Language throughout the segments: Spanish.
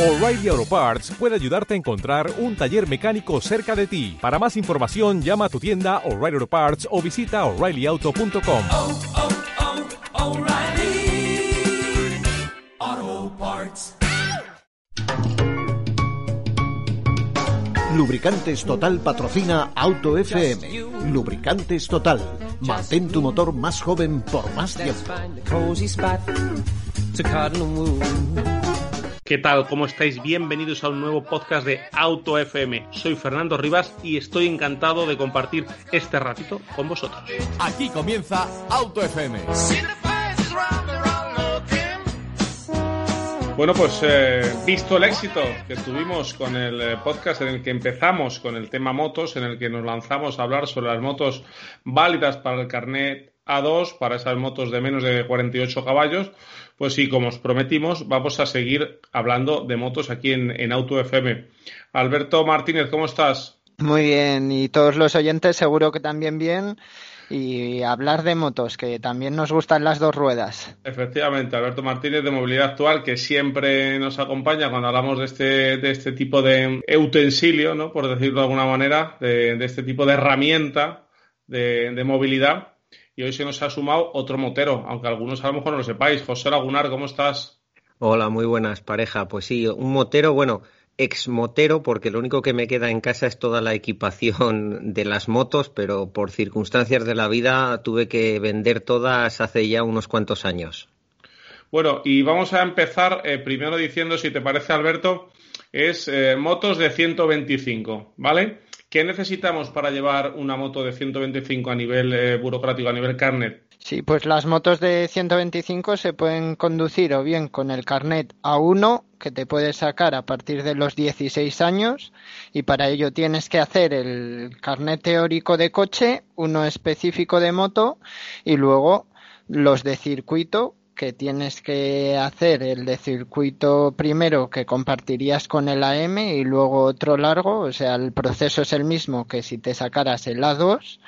O'Reilly Auto Parts puede ayudarte a encontrar un taller mecánico cerca de ti. Para más información, llama a tu tienda O'Reilly Auto Parts o visita oreillyauto.com. oh, oh, Parts. Lubricantes Total patrocina Auto FM. Lubricantes Total. Mantén tu motor más joven por más tiempo. ¿Qué tal? ¿Cómo estáis? Bienvenidos a un nuevo podcast de Auto FM. Soy Fernando Rivas y estoy encantado de compartir este ratito con vosotros. Aquí comienza Auto FM. Bueno, pues eh, visto el éxito que tuvimos con el eh, podcast en el que empezamos con el tema motos, en el que nos lanzamos a hablar sobre las motos válidas para el carnet A2, para esas motos de menos de 48 caballos, pues sí, como os prometimos, vamos a seguir hablando de motos aquí en, en Auto FM. Alberto Martínez, ¿cómo estás? Muy bien, y todos los oyentes seguro que también bien. Y hablar de motos, que también nos gustan las dos ruedas. Efectivamente, Alberto Martínez de Movilidad Actual, que siempre nos acompaña cuando hablamos de este, de este tipo de utensilio, ¿no? por decirlo de alguna manera, de, de este tipo de herramienta de, de, movilidad. Y hoy se nos ha sumado otro motero, aunque algunos a lo mejor no lo sepáis. José Lagunar, ¿cómo estás? Hola, muy buenas, pareja. Pues sí, un motero, bueno, exmotero, porque lo único que me queda en casa es toda la equipación de las motos, pero por circunstancias de la vida tuve que vender todas hace ya unos cuantos años. Bueno, y vamos a empezar eh, primero diciendo, si te parece, Alberto, es eh, motos de 125, ¿vale? ¿Qué necesitamos para llevar una moto de 125 a nivel eh, burocrático, a nivel carnet? Sí, pues las motos de 125 se pueden conducir o bien con el carnet A1 que te puedes sacar a partir de los 16 años y para ello tienes que hacer el carnet teórico de coche, uno específico de moto y luego los de circuito que tienes que hacer el de circuito primero que compartirías con el AM y luego otro largo, o sea, el proceso es el mismo que si te sacaras el A2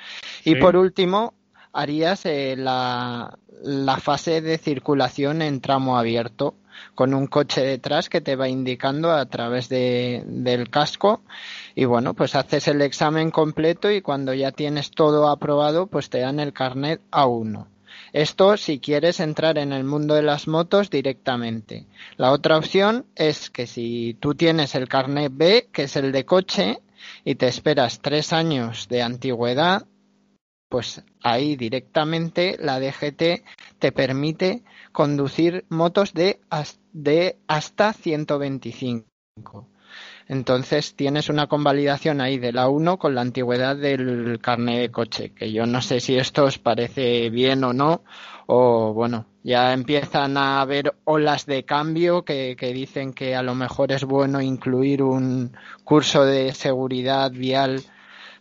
y por último harías eh, la, la fase de circulación en tramo abierto con un coche detrás que te va indicando a través de, del casco. Y bueno pues haces el examen completo y cuando ya tienes todo aprobado pues te dan el carnet A1 esto si quieres entrar en el mundo de las motos directamente. La otra opción es que si tú tienes el carnet B, que es el de coche, y te esperas tres años de antigüedad, pues ahí directamente la DGT te permite conducir motos de, de hasta 125. Entonces tienes una convalidación ahí de la 1 con la antigüedad del carnet de coche, que yo no sé si esto os parece bien o no, o bueno, ya empiezan a haber olas de cambio que, que dicen que a lo mejor es bueno incluir un curso de seguridad vial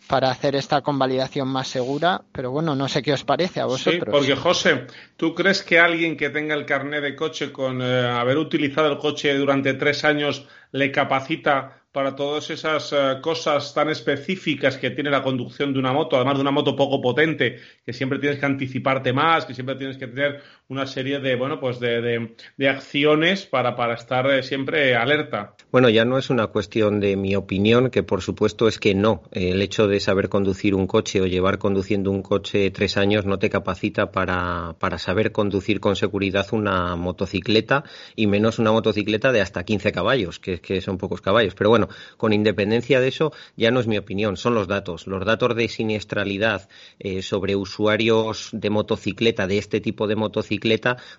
para hacer esta convalidación más segura, pero bueno, no sé qué os parece a vosotros. Sí, porque José, ¿tú crees que alguien que tenga el carnet de coche con eh, haber utilizado el coche durante tres años le capacita para todas esas uh, cosas tan específicas que tiene la conducción de una moto, además de una moto poco potente, que siempre tienes que anticiparte más, que siempre tienes que tener una serie de, bueno, pues de, de, acciones para, para estar eh, siempre alerta. Bueno, ya no es una cuestión de mi opinión, que por supuesto es que no. El hecho de saber conducir un coche o llevar conduciendo un coche tres años no te capacita para, para saber conducir con seguridad una motocicleta y menos una motocicleta de hasta 15 caballos, que, que son pocos caballos. Pero bueno, con independencia de eso, ya no es mi opinión, son los datos. Los datos de siniestralidad eh, sobre usuarios de motocicleta, de este tipo de motocicleta,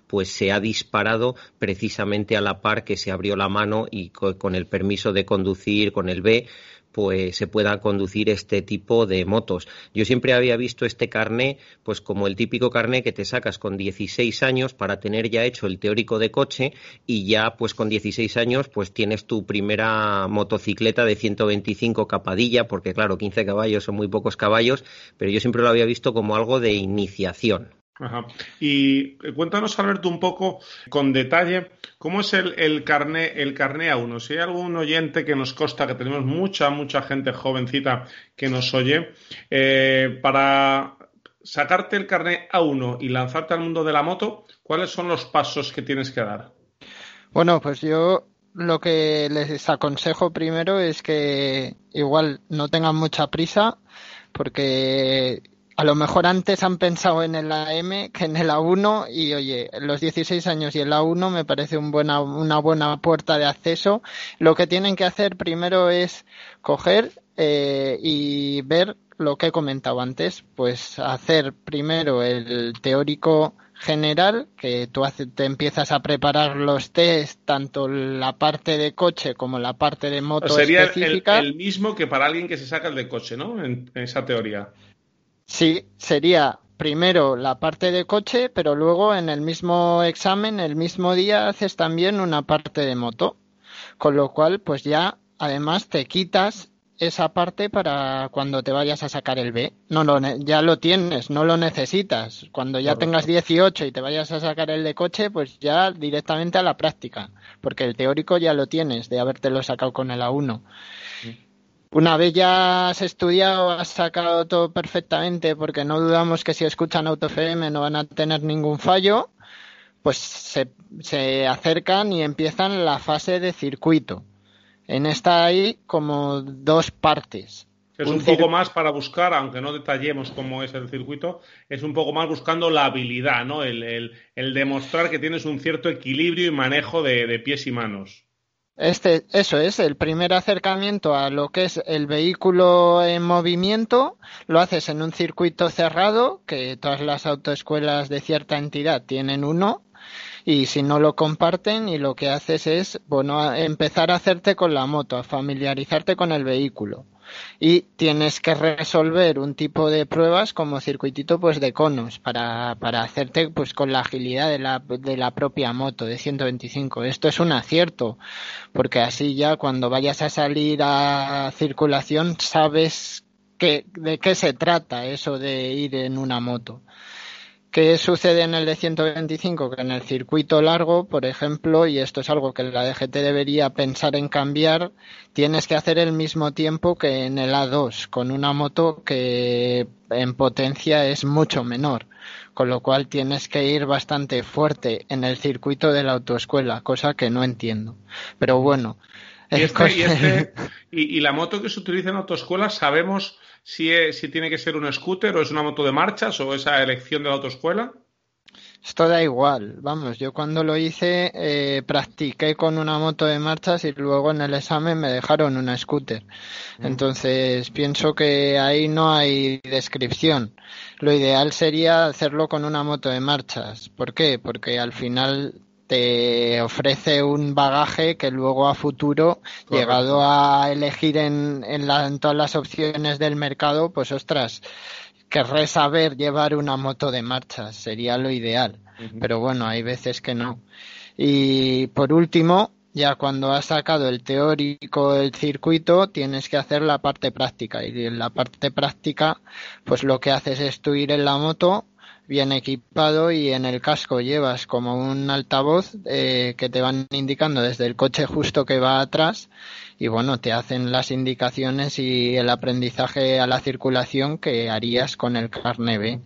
pues se ha disparado precisamente a la par que se abrió la mano y con el permiso de conducir, con el B, pues se pueda conducir este tipo de motos. Yo siempre había visto este carné pues como el típico carné que te sacas con 16 años para tener ya hecho el teórico de coche y ya pues con 16 años pues tienes tu primera motocicleta de 125 capadilla porque claro 15 caballos son muy pocos caballos pero yo siempre lo había visto como algo de iniciación. Ajá. Y cuéntanos, Alberto, un poco con detalle cómo es el, el, carné, el carné a uno. Si hay algún oyente que nos consta que tenemos mucha, mucha gente jovencita que nos oye, eh, para sacarte el carné a uno y lanzarte al mundo de la moto, ¿cuáles son los pasos que tienes que dar? Bueno, pues yo lo que les aconsejo primero es que igual no tengan mucha prisa porque a lo mejor antes han pensado en el AM que en el A1 y oye, los 16 años y el A1 me parece un buena, una buena puerta de acceso. Lo que tienen que hacer primero es coger eh, y ver lo que he comentado antes, pues hacer primero el teórico general, que tú hace, te empiezas a preparar los test, tanto la parte de coche como la parte de moto Sería el, específica. el mismo que para alguien que se saca el de coche, ¿no? En, en esa teoría. Sí, sería primero la parte de coche, pero luego en el mismo examen, el mismo día, haces también una parte de moto. Con lo cual, pues ya, además, te quitas esa parte para cuando te vayas a sacar el B. No lo, ya lo tienes, no lo necesitas. Cuando ya Correcto. tengas 18 y te vayas a sacar el de coche, pues ya directamente a la práctica. Porque el teórico ya lo tienes de habértelo sacado con el A1. Una vez ya has estudiado, has sacado todo perfectamente, porque no dudamos que si escuchan AutoFM no van a tener ningún fallo, pues se, se acercan y empiezan la fase de circuito. En esta hay como dos partes. Es Un un poco más para buscar, aunque no detallemos cómo es el circuito, es un poco más buscando la habilidad, ¿no? El, el- el demostrar que tienes un cierto equilibrio y manejo de, de pies y manos. Este, eso es, el primer acercamiento a lo que es el vehículo en movimiento, lo haces en un circuito cerrado, que todas las autoescuelas de cierta entidad tienen uno, y si no lo comparten, y lo que haces es, bueno, empezar a hacerte con la moto, a familiarizarte con el vehículo. Y tienes que resolver un tipo de pruebas como circuitito pues de conos para, para hacerte pues con la agilidad de la, de la propia moto de 125. Esto es un acierto porque así ya cuando vayas a salir a circulación sabes que, de qué se trata eso de ir en una moto. ¿Qué sucede en el de 125? Que en el circuito largo, por ejemplo, y esto es algo que la DGT debería pensar en cambiar, tienes que hacer el mismo tiempo que en el A2, con una moto que en potencia es mucho menor. Con lo cual tienes que ir bastante fuerte en el circuito de la autoescuela, cosa que no entiendo. Pero bueno. Y, este, y, este- y- y la moto que se utiliza en autoescuela, ¿sabemos si, es- si tiene que ser un scooter o es una moto de marchas o esa elección de la autoescuela? Esto da igual, vamos, yo cuando lo hice eh, practiqué con una moto de marchas y luego en el examen me dejaron una scooter. Entonces pienso que ahí no hay descripción. Lo ideal sería hacerlo con una moto de marchas. ¿Por qué? Porque al final te ofrece un bagaje que luego a futuro, Correcto. llegado a elegir en, en, la- en todas las opciones del mercado, pues ostras, querré saber llevar una moto de marchas, sería lo ideal. Pero bueno, hay veces que no. Y por último, ya cuando has sacado el teórico del circuito, tienes que hacer la parte práctica. Y en la parte práctica, pues lo que haces es tú ir en la moto bien equipado y en el casco llevas como un altavoz eh, que te van indicando desde el coche justo que va atrás y bueno, te hacen las indicaciones y el aprendizaje a la circulación que harías con el carne B.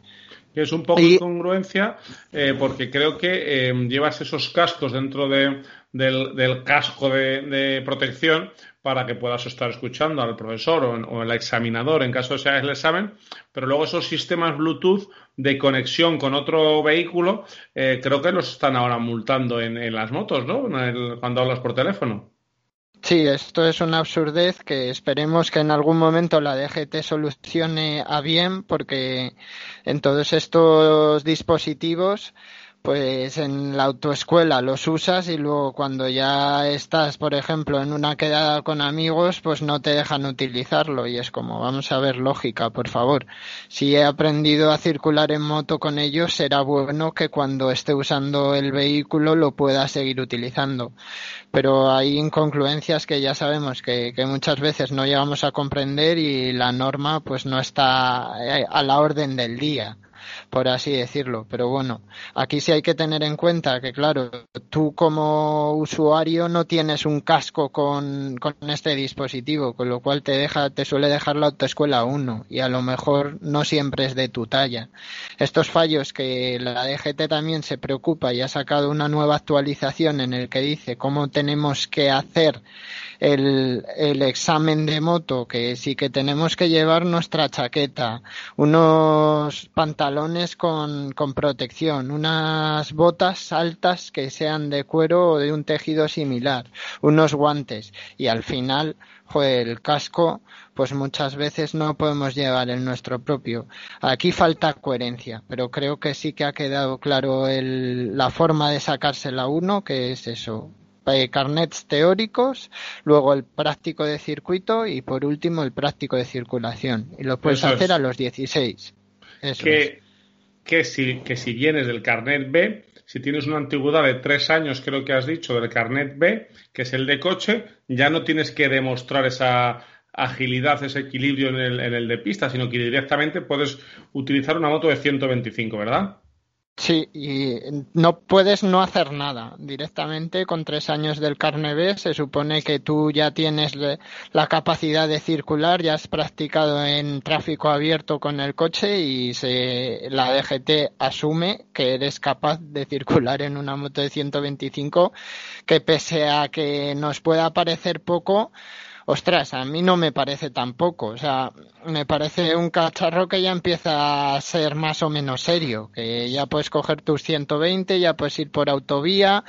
que es un poco Y- incongruencia eh, porque creo que eh, llevas esos cascos dentro de- del, del casco de, de protección para que puedas estar escuchando al profesor o, en- o el examinador en caso de sea el examen, pero luego esos sistemas Bluetooth de conexión con otro vehículo eh, creo que los están ahora multando en, en las motos, ¿no? Cuando hablas por teléfono. Sí, esto es una absurdez que esperemos que en algún momento la DGT solucione a bien porque en todos estos dispositivos pues en la autoescuela los usas y luego cuando ya estás, por ejemplo, en una quedada con amigos, pues no te dejan utilizarlo y es como, vamos a ver lógica, por favor. Si he aprendido a circular en moto con ellos, será bueno que cuando esté usando el vehículo lo pueda seguir utilizando. Pero hay incongruencias que ya sabemos que, que muchas veces no llegamos a comprender y la norma pues no está eh, a la orden del día. Por así decirlo. Pero bueno, aquí sí hay que tener en cuenta que, claro, tú como usuario no tienes un casco con, con este dispositivo, con lo cual te deja, te suele dejar la autoescuela uno y a lo mejor no siempre es de tu talla. Estos fallos que la DGT también se preocupa y ha sacado una nueva actualización en el que dice cómo tenemos que hacer el, el examen de moto, que sí que tenemos que llevar nuestra chaqueta, unos pantalones con, con protección, unas botas altas que sean de cuero o de un tejido similar, unos guantes y al final, el casco, pues muchas veces no podemos llevar el nuestro propio. Aquí falta coherencia, pero creo que sí que ha quedado claro el, la forma de sacársela uno, que es eso, eh, carnets teóricos, luego el práctico de circuito y por último el práctico de circulación. Y lo puedes Eso hacer es. a los 16. Eso es. Que, si, que si vienes del carnet B, si tienes una antigüedad de tres años, creo que has dicho, del carnet B, que es el de coche, ya no tienes que demostrar esa agilidad, ese equilibrio en el, en el de pista, sino que directamente puedes utilizar una moto de 125, ¿verdad? Sí, y no puedes no hacer nada. Directamente con tres años del carne B se supone que tú ya tienes la capacidad de circular, ya has practicado en tráfico abierto con el coche y se, la DGT asume que eres capaz de circular en una moto de 125 que pese a que nos pueda parecer poco, Ostras, a mí no me parece tampoco. O sea, me parece un cacharro que ya empieza a ser más o menos serio. Que ya puedes coger tus 120, ya puedes ir por autovía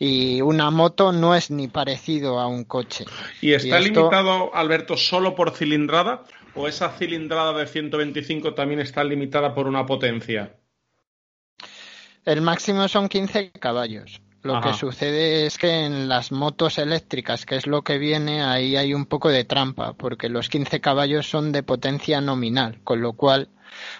y una moto no es ni parecido a un coche. ¿Y está esto- limitado, Alberto, solo por cilindrada? ¿O esa cilindrada de 125 también está limitada por una potencia? El máximo son 15 caballos. Lo Ajá. que sucede es que en las motos eléctricas, que es lo que viene, ahí hay un poco de trampa, porque los 15 caballos son de potencia nominal, con lo cual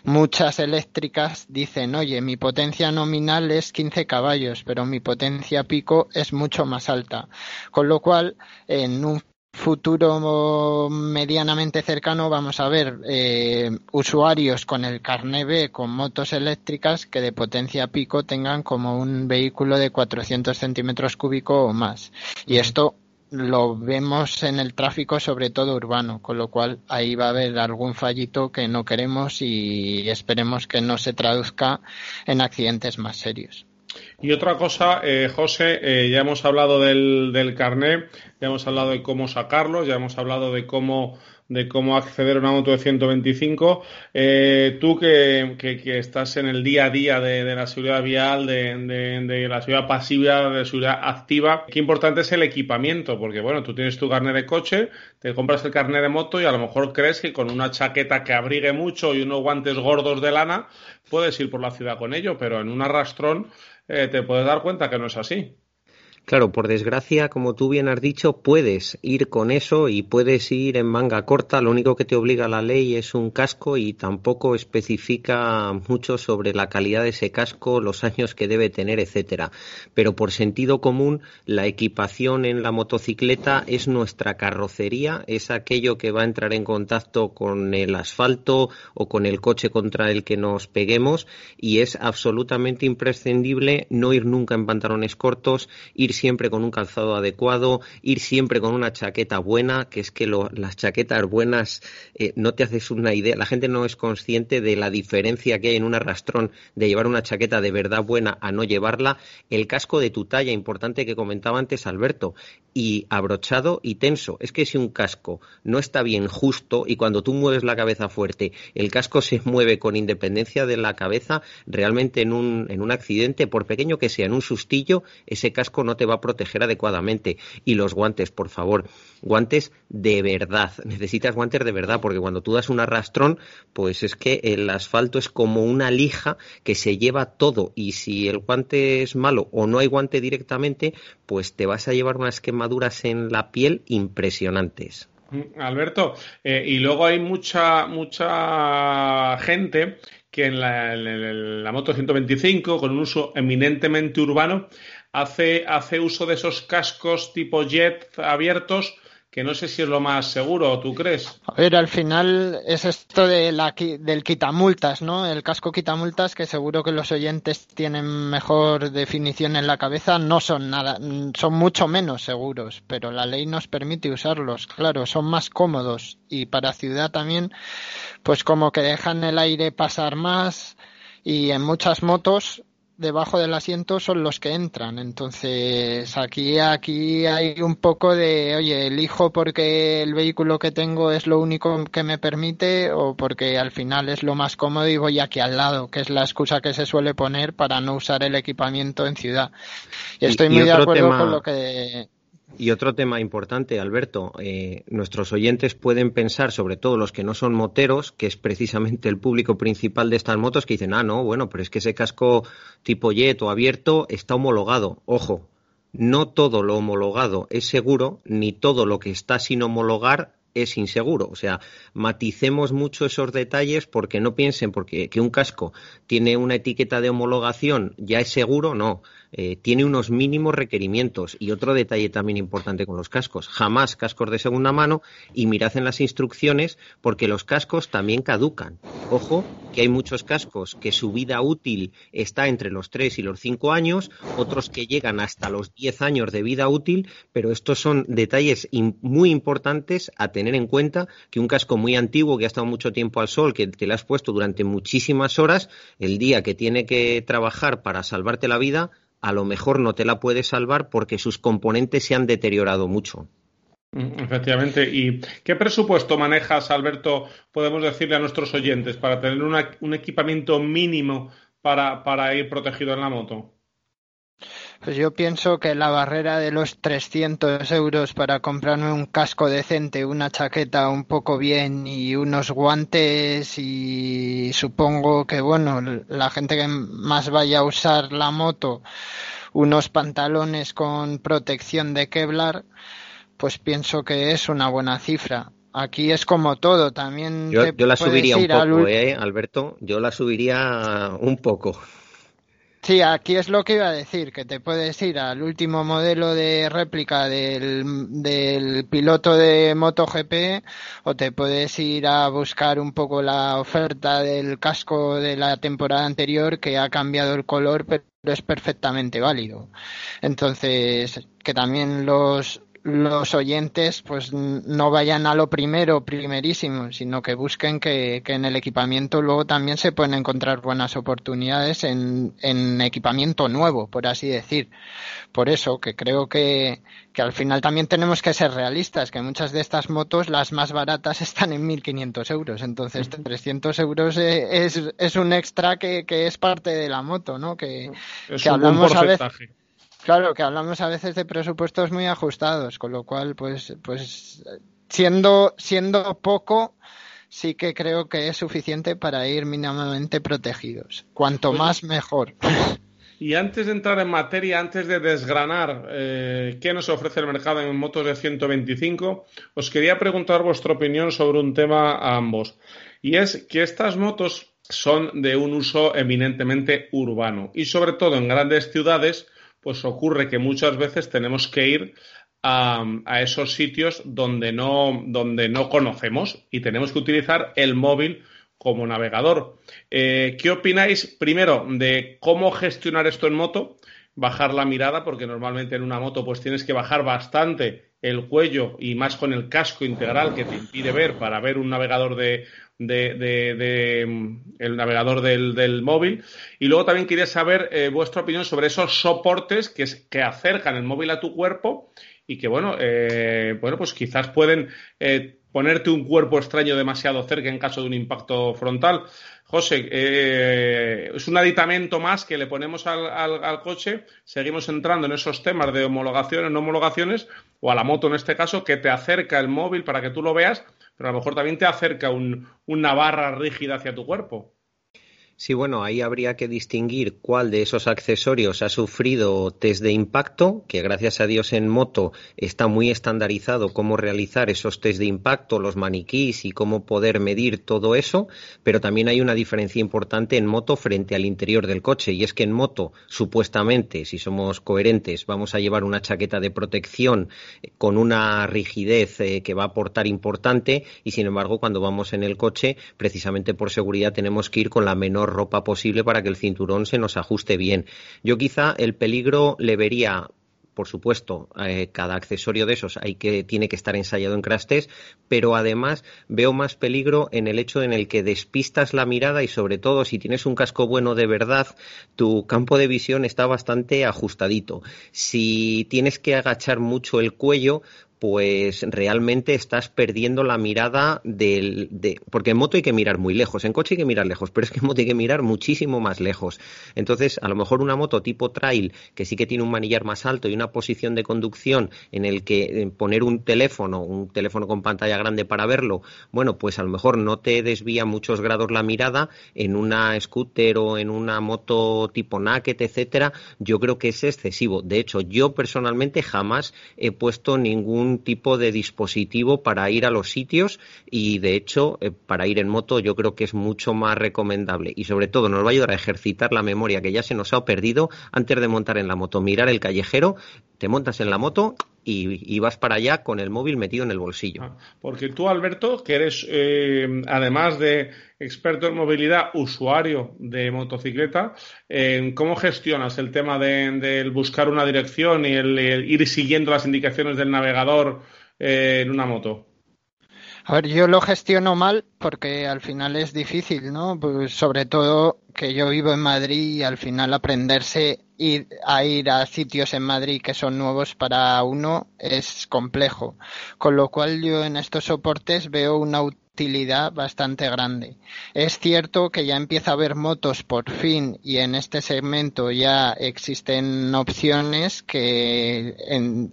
muchas eléctricas dicen, oye, mi potencia nominal es 15 caballos, pero mi potencia pico es mucho más alta. Con lo cual, en un futuro medianamente cercano vamos a ver eh, usuarios con el carné B con motos eléctricas que de potencia pico tengan como un vehículo de 400 centímetros cúbicos o más. Y esto lo vemos en el tráfico, sobre todo urbano, con lo cual ahí va a haber algún fallito que no queremos y esperemos que no se traduzca en accidentes más serios. Y otra cosa, eh, José, eh, ya hemos hablado del, del carnet, ya hemos hablado de cómo sacarlo, ya hemos hablado de cómo de cómo acceder a una moto de 125. Eh, tú que, que, estás en el día a día de, de la seguridad vial, de, de, de la seguridad pasiva, de la seguridad activa, qué importante es el equipamiento, porque bueno, tú tienes tu carnet de coche, te compras el carnet de moto y a lo mejor crees que con una chaqueta que abrigue mucho y unos guantes gordos de lana puedes ir por la ciudad con ello, pero en un arrastrón eh, te puedes dar cuenta que no es así. Claro, por desgracia, como tú bien has dicho, puedes ir con eso y puedes ir en manga corta. Lo único que te obliga la ley es un casco y tampoco especifica mucho sobre la calidad de ese casco, los años que debe tener, etcétera. Pero por sentido común, la equipación en la motocicleta es nuestra carrocería, es aquello que va a entrar en contacto con el asfalto o con el coche contra el que nos peguemos y es absolutamente imprescindible no ir nunca en pantalones cortos, ir siempre con un calzado adecuado, ir siempre con una chaqueta buena, que es que lo, las chaquetas buenas eh, no te haces una idea, la gente no es consciente de la diferencia que hay en un arrastrón de llevar una chaqueta de verdad buena a no llevarla, el casco de tu talla, importante que comentaba antes Alberto, y abrochado y tenso. Es que si un casco no está bien justo y cuando tú mueves la cabeza fuerte, el casco se mueve con independencia de la cabeza, realmente en un, en un accidente, por pequeño que sea, en un sustillo, ese casco no te va a proteger adecuadamente. Y los guantes, por favor, guantes de verdad. Necesitas guantes de verdad, porque cuando tú das un arrastrón, pues es que el asfalto es como una lija que se lleva todo. Y si el guante es malo o no hay guante directamente, pues te vas a llevar unas quemaduras en la piel impresionantes. Mm, Alberto, eh, y luego hay mucha, mucha gente que en la, en la moto 125, con un uso eminentemente urbano, hace, hace uso de esos cascos tipo jet abiertos que no sé si es lo más seguro, ¿tú crees? A ver, al final es esto de la, del quitamultas, ¿no? El casco quitamultas, que seguro que los oyentes tienen mejor definición en la cabeza, no son nada, son mucho menos seguros, pero la ley nos permite usarlos, claro, son más cómodos y para ciudad también, pues como que dejan el aire pasar más y en muchas motos debajo del asiento son los que entran. Entonces, aquí, aquí hay un poco de, oye, elijo porque el vehículo que tengo es lo único que me permite o porque al final es lo más cómodo y voy aquí al lado, que es la excusa que se suele poner para no usar el equipamiento en ciudad. Y estoy y muy de acuerdo tema- con lo que Y otro tema importante, Alberto, eh, nuestros oyentes pueden pensar, sobre todo los que no son moteros, que es precisamente el público principal de estas motos, que dicen, ah, no, bueno, pero es que ese casco tipo jet o abierto está homologado. Ojo, no todo lo homologado es seguro, ni todo lo que está sin homologar es inseguro. O sea, maticemos mucho esos detalles porque no piensen porque que un casco tiene una etiqueta de homologación ya es seguro, no. Eh, tiene unos mínimos requerimientos. Y otro detalle también importante con los cascos, jamás cascos de segunda mano y mirad en las instrucciones porque los cascos también caducan. Ojo, que hay muchos cascos que su vida útil está entre los 3 y los 5 años, otros que llegan hasta los 10 años de vida útil, pero estos son detalles muy importantes a tener en cuenta que un casco muy antiguo que ha estado mucho tiempo al sol, que te lo has puesto durante muchísimas horas, el día que tiene que trabajar para salvarte la vida, a lo mejor no te la puede salvar porque sus componentes se han deteriorado mucho. Mm, Efectivamente. ¿Y qué presupuesto manejas, Alberto, podemos decirle a nuestros oyentes para tener un equipamiento mínimo para, para ir protegido en la moto? Pues yo pienso que la barrera de los 300 euros para comprarme un casco decente, una chaqueta un poco bien y unos guantes y supongo que, bueno, la gente que más vaya a usar la moto, unos pantalones con protección de Kevlar, pues pienso que es una buena cifra. Aquí es como todo, también Yo, la subiría un al poco, ¿eh, Alberto? Yo la subiría un poco. Sí, aquí es lo que iba a decir, que te puedes ir al último modelo de réplica del, del piloto de MotoGP o te puedes ir a buscar un poco la oferta del casco de la temporada anterior que ha cambiado el color, pero es perfectamente válido. Entonces, que también los los oyentes pues no vayan a lo primero, primerísimo, sino que busquen que, que en el equipamiento luego también se pueden encontrar buenas oportunidades en, en equipamiento nuevo, por así decir. Por eso que creo que, que al final también tenemos que ser realistas, que muchas de estas motos, las más baratas, están en 1.500 euros. Entonces, 300 euros e- es, es un extra que, que es parte de la moto, ¿no? Que, Es que un buen hablamos a veces porcentaje. Claro, que hablamos a veces de presupuestos muy ajustados, con lo cual, pues, pues siendo, siendo poco, sí que creo que es suficiente para ir mínimamente protegidos. Cuanto Pues- más, mejor. Y antes de entrar en materia, antes de desgranar eh, qué nos ofrece el mercado en motos de 125, os quería preguntar vuestra opinión sobre un tema a ambos. Y es que estas motos son de un uso eminentemente urbano. Y sobre todo en grandes ciudades, pues ocurre que muchas veces tenemos que ir a, esos sitios donde no, donde no conocemos y tenemos que utilizar el móvil como navegador. Eh, ¿Qué opináis, primero, de cómo gestionar esto en moto? Bajar la mirada, porque normalmente en una moto pues tienes que bajar bastante el cuello y más con el casco integral que te impide ver para ver un navegador de, de- de- de, mm, el navegador del, del móvil. Y luego también quería saber eh, vuestra opinión sobre esos soportes que, es- que acercan el móvil a tu cuerpo y que bueno, eh, bueno, pues quizás pueden eh, ponerte un cuerpo extraño demasiado cerca en caso de un impacto frontal. José, eh, es un aditamento más que le ponemos al, al- al coche. Seguimos entrando en esos temas de homologaciones, no homologaciones, o a la moto en este caso, que te acerca el móvil para que tú lo veas, pero a lo mejor también te acerca un- una barra rígida hacia tu cuerpo. Sí, bueno, ahí habría que distinguir cuál de esos accesorios ha sufrido test de impacto, que gracias a Dios en moto está muy estandarizado cómo realizar esos test de impacto, los maniquís y cómo poder medir todo eso, pero también hay una diferencia importante en moto frente al interior del coche, y es que en moto, supuestamente, si somos coherentes, vamos a llevar una chaqueta de protección con una rigidez eh, que va a aportar importante, y sin embargo, cuando vamos en el coche, precisamente por seguridad, tenemos que ir con la menor ropa posible para que el cinturón se nos ajuste bien. Yo quizá el peligro le vería por supuesto, eh, cada accesorio de esos hay que, tiene que estar ensayado en crash test, pero además veo más peligro en el hecho en el que despistas la mirada y sobre todo si tienes un casco bueno de verdad, tu campo de visión está bastante ajustadito. Si tienes que agachar mucho el cuello, pues realmente estás perdiendo la mirada del, de, porque en moto hay que mirar muy lejos, en coche hay que mirar lejos, pero es que en moto hay que mirar muchísimo más lejos. Entonces, a lo mejor una moto tipo trail, que sí que tiene un manillar más alto y una posición de conducción en el que eh, poner un teléfono, un teléfono con pantalla grande para verlo, bueno, pues a lo mejor no te desvía muchos grados la mirada, en una scooter o en una moto tipo naked, etcétera, yo creo que es excesivo. De hecho, yo personalmente jamás he puesto ningún tipo de dispositivo para ir a los sitios y de hecho eh, para ir en moto yo creo que es mucho más recomendable. Y sobre todo nos va a ayudar a ejercitar la memoria que ya se nos ha perdido antes de montar en la moto, mirar el callejero, te montas en la moto y, vas para allá con el móvil metido en el bolsillo. Ah, porque tú, Alberto, que eres, eh, además de experto en movilidad, usuario de motocicleta, eh, ¿cómo gestionas el tema de, buscar una dirección y el, ir siguiendo las indicaciones del navegador eh, en una moto? A ver, yo lo gestiono mal porque al final es difícil, ¿no? Pues sobre todo que yo vivo en Madrid y al final aprenderse ir a ir a sitios en Madrid que son nuevos para uno es complejo. Con lo cual yo en estos soportes veo una utilidad bastante grande. Es cierto que ya empieza a haber motos por fin y en este segmento ya existen opciones que en,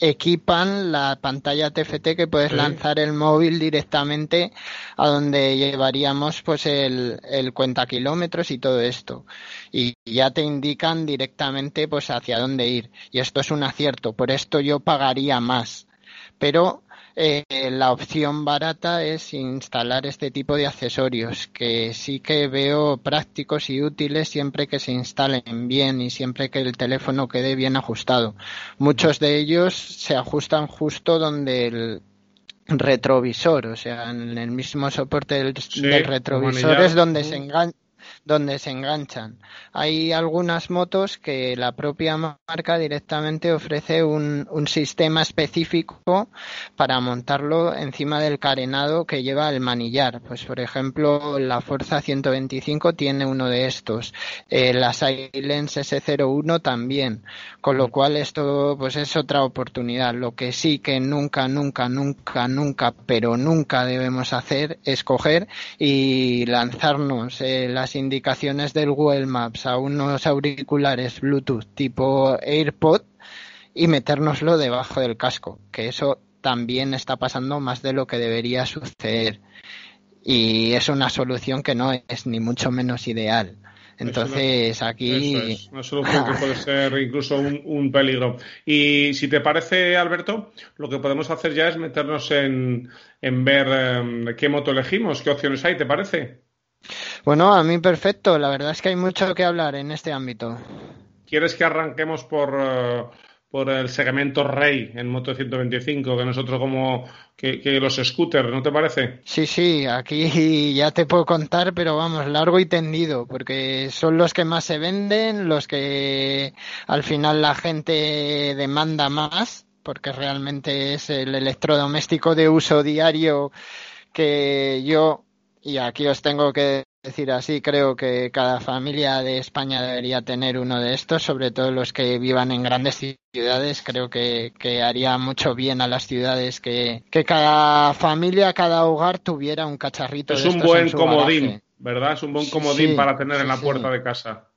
equipan la pantalla TFT que puedes lanzar el móvil directamente a donde llevaríamos pues el, el cuenta kilómetros y todo esto. Y ya te indican directamente pues hacia dónde ir. Y esto es un acierto. Por esto yo pagaría más. Pero eh, la opción barata es instalar este tipo de accesorios que sí que veo prácticos y útiles siempre que se instalen bien y siempre que el teléfono quede bien ajustado. Muchos de ellos se ajustan justo donde el retrovisor, o sea, en el mismo soporte del, retrovisor es donde se engancha donde se enganchan. Hay algunas motos que la propia marca directamente ofrece un, sistema específico para montarlo encima del carenado que lleva el manillar. Pues por ejemplo, la Forza 125 tiene uno de estos. Eh, la Silence S01 también. Con lo cual esto pues es otra oportunidad. Lo que sí que nunca, nunca, nunca, nunca, pero nunca debemos hacer es coger y lanzarnos eh, las indicaciones del Google Maps a unos auriculares Bluetooth tipo AirPod y metérnoslo debajo del casco, que eso también está pasando más de lo que debería suceder. Y es una solución que no es ni mucho menos ideal. Entonces aquí. es una solución que puede ser incluso un, peligro. Y si te parece, Alberto, lo que podemos hacer ya es meternos en, en ver em, qué moto elegimos, qué opciones hay, ¿te parece? Bueno, a mí perfecto. La verdad es que hay mucho que hablar en este ámbito. ¿Quieres que arranquemos por, eh, por el segmento rey en Moto 125, que nosotros como que, los scooters, ¿no te parece? Sí, sí, aquí ya te puedo contar, pero vamos, largo y tendido, porque son los que más se venden, los que al final la gente demanda más, porque realmente es el electrodoméstico de uso diario que yo y aquí os tengo que decir así, creo que cada familia de España debería tener uno de estos, sobre todo los que vivan en grandes ciudades. Creo que, haría mucho bien a las ciudades que, cada familia, cada hogar tuviera un cacharrito. Es de un buen comodín, ¿verdad? Es un buen comodín para tener en la puerta de casa.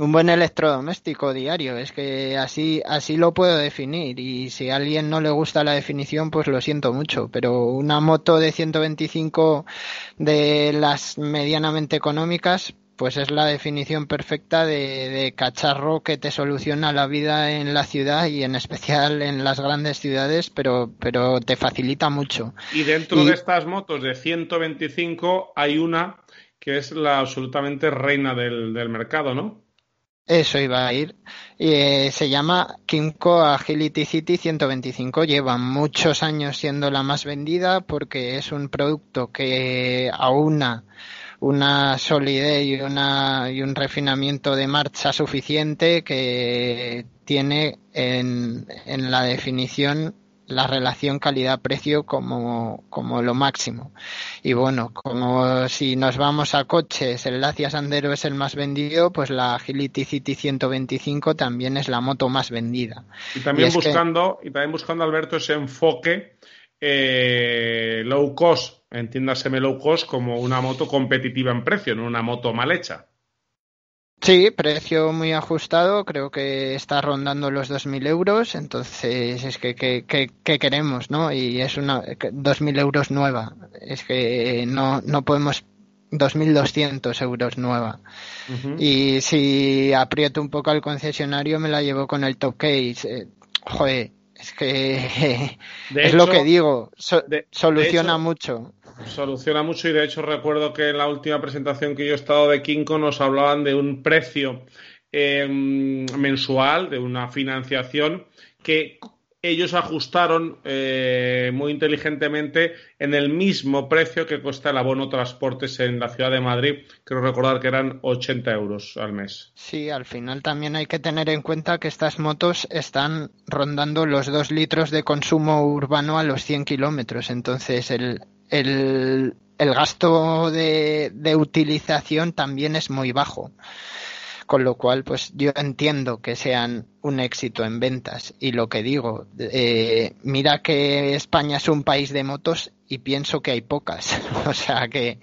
Un buen electrodoméstico diario, es que así, así lo puedo definir y si a alguien no le gusta la definición, pues lo siento mucho, pero una moto de 125 de las medianamente económicas, pues es la definición perfecta de, de, cacharro que te soluciona la vida en la ciudad y en especial en las grandes ciudades, pero, pero te facilita mucho. Y dentro y... de estas motos de 125 hay una que es la absolutamente reina del, del mercado, ¿no? Eso iba a ir. Eh, se llama Kimco Agility City 125. Lleva muchos años siendo la más vendida porque es un producto que aúna una solidez y, una, y un refinamiento de marcha suficiente que tiene en, en la definición la relación calidad-precio como, como lo máximo. Y bueno, como si nos vamos a coches, el Dacia Sandero es el más vendido, pues la Agility City 125 también es la moto más vendida. Y también, y buscando, que... y también buscando, Alberto, ese enfoque eh, low cost, entiéndaseme low cost como una moto competitiva en precio, no una moto mal hecha. Sí, precio muy ajustado, creo que está rondando los 2.000 euros, entonces es que, que, que, que queremos, ¿no? Y es una 2.000 euros nueva, es que no, no podemos 2.200 euros nueva. Uh -huh. Y si aprieto un poco al concesionario me la llevo con el top case. Eh, joder, es que de es hecho, lo que digo, so, de, soluciona de hecho, mucho. Soluciona mucho y de hecho recuerdo que en la última presentación que yo he estado de Kinko nos hablaban de un precio eh, mensual, de una financiación que ellos ajustaron eh, muy inteligentemente en el mismo precio que cuesta el abono transportes en la ciudad de Madrid. Creo recordar que eran 80 euros al mes. Sí, al final también hay que tener en cuenta que estas motos están rondando los 2 litros de consumo urbano a los 100 kilómetros. Entonces el, el, el gasto de, de utilización también es muy bajo. Con lo cual pues yo entiendo que sean un éxito en ventas. Y lo que digo eh, mira que España es un país de motos y pienso que hay pocas. O sea que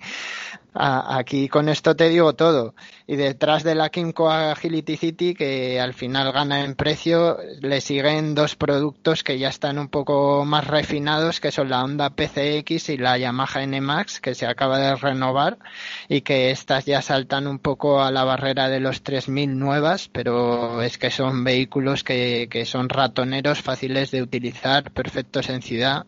a, aquí con esto te digo todo. Y detrás de la Kimco Agility City que al final gana en precio le siguen dos productos que ya están un poco más refinados que son la Honda PCX y la Yamaha NMAX que se acaba de renovar y que estas ya saltan un poco a la barrera de los 3.000 nuevas pero es que son vehículos que, que son ratoneros fáciles de utilizar perfectos en ciudad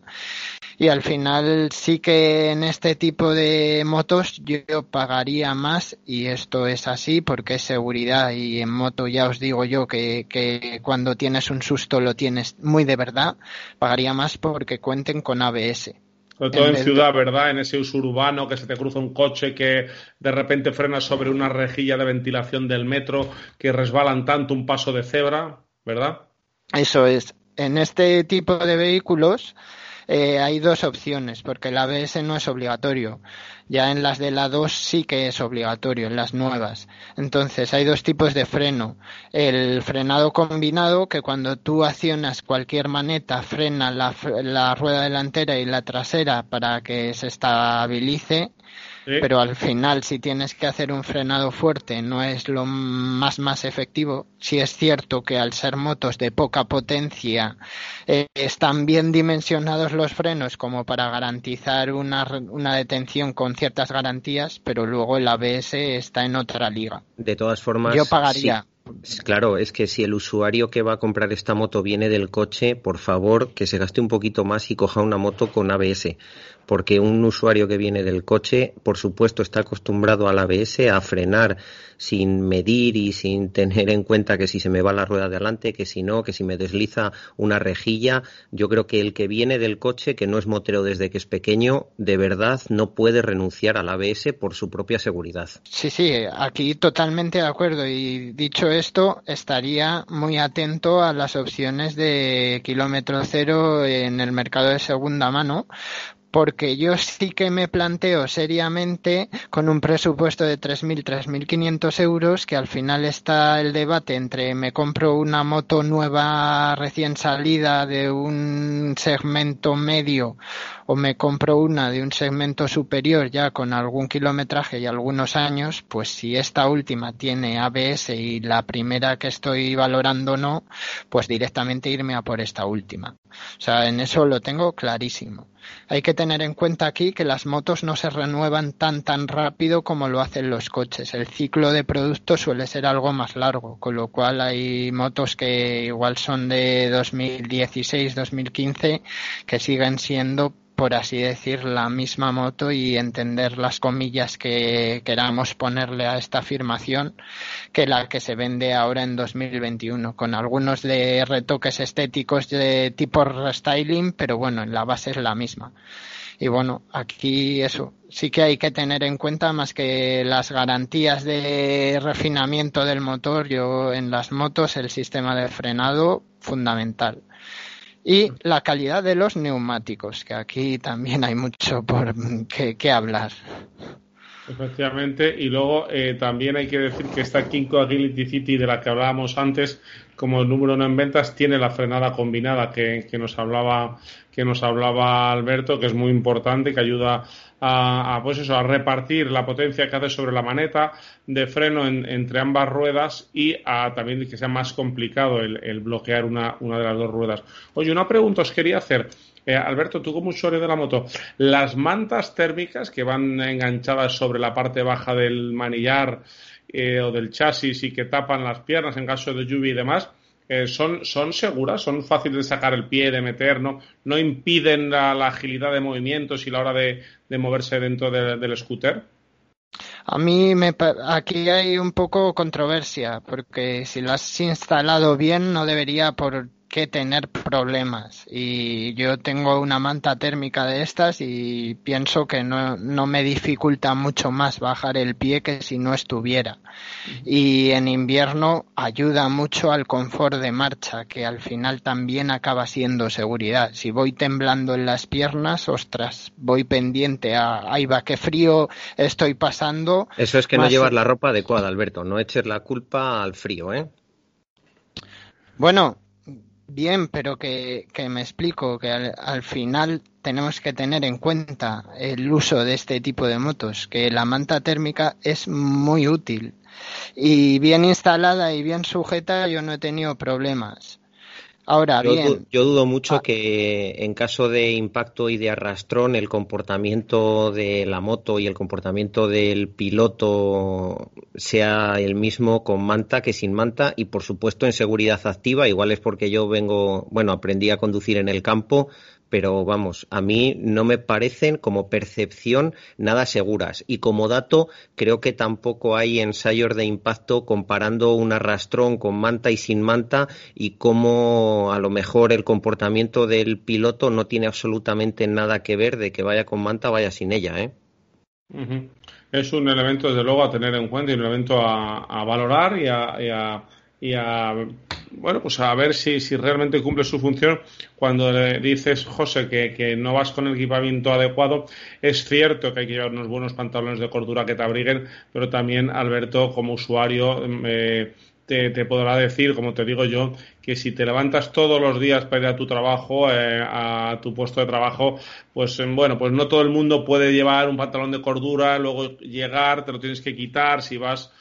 y al final sí que en este tipo de motos yo pagaría más y esto es así porque es seguridad y en moto ya os digo yo que, que cuando tienes un susto lo tienes muy de verdad, pagaría más porque cuenten con ABS. Sobre todo en, en ciudad, ¿verdad? En ese uso urbano que se te cruza un coche que de repente frena sobre una rejilla de ventilación del metro, que resbalan tanto un paso de cebra, ¿verdad? Eso es. En este tipo de vehículos, eh, hay dos opciones, porque el ABS no es obligatorio. Ya en las de la 2 sí que es obligatorio, en las nuevas. Entonces, hay dos tipos de freno. El frenado combinado, que cuando tú accionas cualquier maneta, frena la, la rueda delantera y la trasera para que se estabilice. Sí. pero al final si tienes que hacer un frenado fuerte no es lo más más efectivo si es cierto que al ser motos de poca potencia eh, están bien dimensionados los frenos como para garantizar una, una detención con ciertas garantías pero luego el ABS está en otra liga de todas formas yo pagaría sí. Claro, es que si el usuario que va a comprar esta moto viene del coche, por favor, que se gaste un poquito más y coja una moto con ABS, porque un usuario que viene del coche, por supuesto, está acostumbrado al ABS a frenar sin medir y sin tener en cuenta que si se me va la rueda de adelante, que si no, que si me desliza una rejilla. Yo creo que el que viene del coche, que no es motero desde que es pequeño, de verdad no puede renunciar al ABS por su propia seguridad. Sí, sí, aquí totalmente de acuerdo. Y dicho esto, estaría muy atento a las opciones de kilómetro cero en el mercado de segunda mano porque yo sí que me planteo seriamente con un presupuesto de 3.000, 3.500 euros, que al final está el debate entre me compro una moto nueva recién salida de un segmento medio o me compro una de un segmento superior ya con algún kilometraje y algunos años, pues si esta última tiene ABS y la primera que estoy valorando no, pues directamente irme a por esta última. O sea, en eso lo tengo clarísimo. Hay que tener en cuenta aquí que las motos no se renuevan tan tan rápido como lo hacen los coches. El ciclo de producto suele ser algo más largo, con lo cual hay motos que igual son de 2016, 2015 que siguen siendo por así decir, la misma moto y entender las comillas que queramos ponerle a esta afirmación que la que se vende ahora en 2021, con algunos de retoques estéticos de tipo restyling, pero bueno, en la base es la misma. Y bueno, aquí eso sí que hay que tener en cuenta más que las garantías de refinamiento del motor, yo en las motos el sistema de frenado fundamental y la calidad de los neumáticos, que aquí también hay mucho por que, hablar. Efectivamente, y luego eh, también hay que decir que esta Kinko Agility City de la que hablábamos antes, como el número uno en ventas, tiene la frenada combinada que, que, nos hablaba que nos hablaba Alberto, que es muy importante, que ayuda a, pues eso, a repartir la potencia que hace sobre la maneta de freno entre ambas ruedas y a también que sea más complicado el, bloquear una, una, de las dos ruedas. Oye, una pregunta os quería hacer. Eh, Alberto, tú como usuario de la moto, las mantas térmicas que van enganchadas sobre la parte baja del manillar eh, o del chasis y que tapan las piernas en caso de lluvia y demás, eh, son, son seguras, son fáciles de sacar el pie, de meter, no, impiden la, agilidad de movimientos y la hora de, moverse dentro del scooter. A mí me, aquí hay un poco controversia, porque si lo has instalado bien no debería por que tener problemas. Y yo tengo una manta térmica de estas y pienso que no, no me dificulta mucho más bajar el pie que si no estuviera. Y en invierno ayuda mucho al confort de marcha, que al final también acaba siendo seguridad. Si voy temblando en las piernas, ostras, voy pendiente a, ay va, qué frío estoy pasando. Eso es que no llevas la ropa adecuada, Alberto. No eches la culpa al frío, ¿eh? Bueno, Bien, pero que, me explico que al, final tenemos que tener en cuenta el uso de este tipo de motos, que la manta térmica es muy útil y bien instalada y bien sujeta yo no he tenido problemas. Ahora yo, bien. Yo dudo mucho ah. que en caso de impacto y de arrastrón el comportamiento de la moto y el comportamiento del piloto sea el mismo con manta que sin manta y por supuesto en seguridad activa. Igual es porque yo vengo, bueno, aprendí a conducir en el campo pero vamos, a mí no me parecen como percepción nada seguras. Y como dato, creo que tampoco hay ensayos de impacto comparando un arrastrón con manta y sin manta y cómo a lo mejor el comportamiento del piloto no tiene absolutamente nada que ver de que vaya con manta vaya sin ella. ¿eh? Es un elemento, desde luego, a tener en cuenta y un elemento a, valorar y a bueno pues a ver si, si realmente cumple su función. Cuando le dices José que, no vas con el equipamiento adecuado es cierto que hay que llevar unos buenos pantalones de cordura que te abriguen pero también Alberto como usuario eh, te, podrá decir, como te digo yo, que si te levantas todos los días para ir a tu trabajo, eh, a tu puesto de trabajo, pues eh, bueno, pues no todo el mundo puede llevar un pantalón de cordura, luego llegar, te lo tienes que quitar, si vas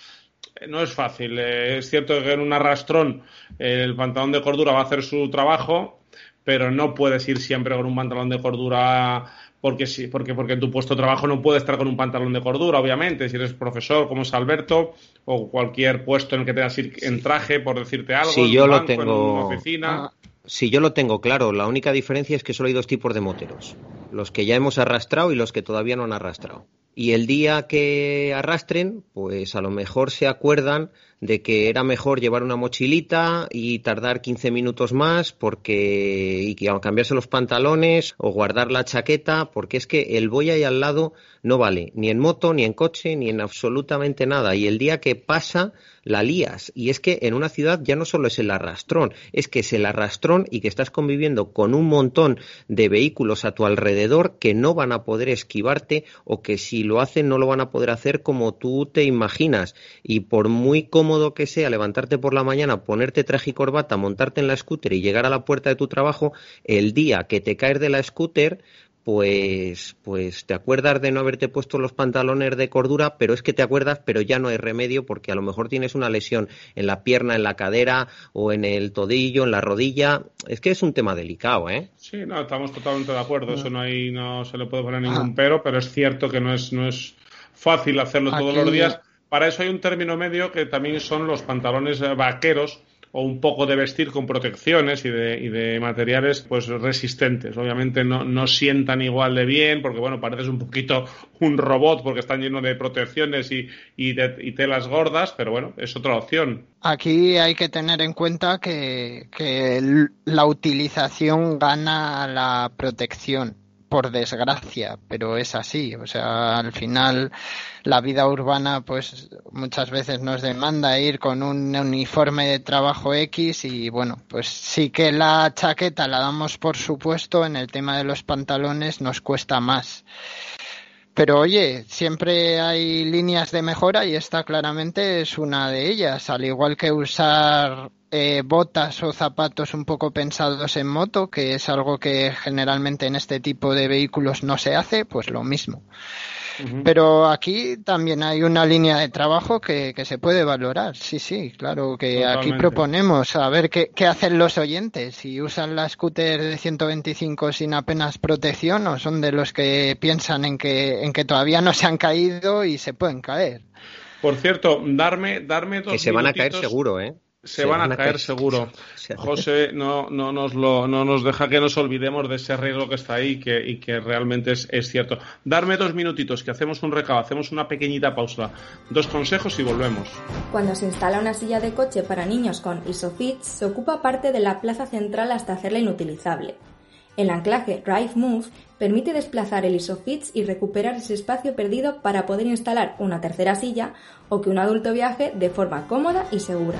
no es fácil. Eh, es cierto que en un arrastrón el pantalón de cordura va a hacer su trabajo, pero no puedes ir siempre con un pantalón de cordura porque sí, porque, porque en tu puesto de trabajo no puedes estar con un pantalón de cordura, obviamente. Si eres profesor como es Alberto, o cualquier puesto en el que tengas ir en traje, por decirte algo, si yo lo tengo... en una oficina. Ah, si yo lo tengo claro, la única diferencia es que solo hay dos tipos de moteros. Los que ya hemos arrastrado y los que todavía no han arrastrado. Y el día que arrastren, pues a lo mejor se acuerdan de que era mejor llevar una mochilita y tardar 15 minutos más porque y cambiarse los pantalones o guardar la chaqueta porque es que el voy ahí al lado no vale ni en moto ni en coche ni en absolutamente nada y el día que pasa la lías. Y es que en una ciudad ya no solo es el arrastrón, es que es el arrastrón y que estás conviviendo con un montón de vehículos a tu alrededor que no van a poder esquivarte o que si lo hacen no lo van a poder hacer como tú te imaginas. Y por muy cómodo que sea levantarte por la mañana, ponerte traje y corbata, montarte en la scooter y llegar a la puerta de tu trabajo, el día que te caes de la scooter, pues, pues te acuerdas de no haberte puesto los pantalones de cordura, pero es que te acuerdas, pero ya no hay remedio porque a lo mejor tienes una lesión en la pierna, en la cadera o en el todillo, en la rodilla. Es que es un tema delicado, ¿eh? Sí, no, estamos totalmente de acuerdo. Eso no hay, no se le puede poner ningún pero, pero es cierto que no es, no es fácil hacerlo todos los días. Para eso hay un término medio que también son los pantalones vaqueros o un poco de vestir con protecciones y de, y de materiales pues resistentes. Obviamente no, no, sientan igual de bien porque bueno, pareces un poquito un robot porque están llenos de protecciones y, y, de, y telas gordas, pero bueno, es otra opción. Aquí hay que tener en cuenta que, que la utilización gana la protección por desgracia, pero es así. O sea, al final la vida urbana, pues muchas veces nos demanda ir con un uniforme de trabajo X y bueno, pues sí que la chaqueta la damos por supuesto, en el tema de los pantalones nos cuesta más. Pero oye, siempre hay líneas de mejora y esta claramente es una de ellas. Al igual que usar eh, botas o zapatos un poco pensados en moto, que es algo que generalmente en este tipo de vehículos no se hace, pues lo mismo. Pero aquí también hay una línea de trabajo que, que se puede valorar. Sí, sí, claro, que Totalmente. aquí proponemos a ver qué, qué hacen los oyentes. Si usan la scooter de 125 sin apenas protección o son de los que piensan en que, en que todavía no se han caído y se pueden caer. Por cierto, darme, darme dos Que se van a caer seguro, ¿eh? Se, van, a caer, seguro. José no, no, nos lo, no nos deja que nos olvidemos de ese riesgo que está ahí que, y que realmente es, es cierto. Darme dos minutitos, que hacemos un recado, hacemos una pequeñita pausa. Dos consejos y volvemos. Cuando se instala una silla de coche para niños con Isofix, se ocupa parte de la plaza central hasta hacerla inutilizable. El anclaje Drive Move permite desplazar el Isofix y recuperar ese espacio perdido para poder instalar una tercera silla o que un adulto viaje de forma cómoda y segura.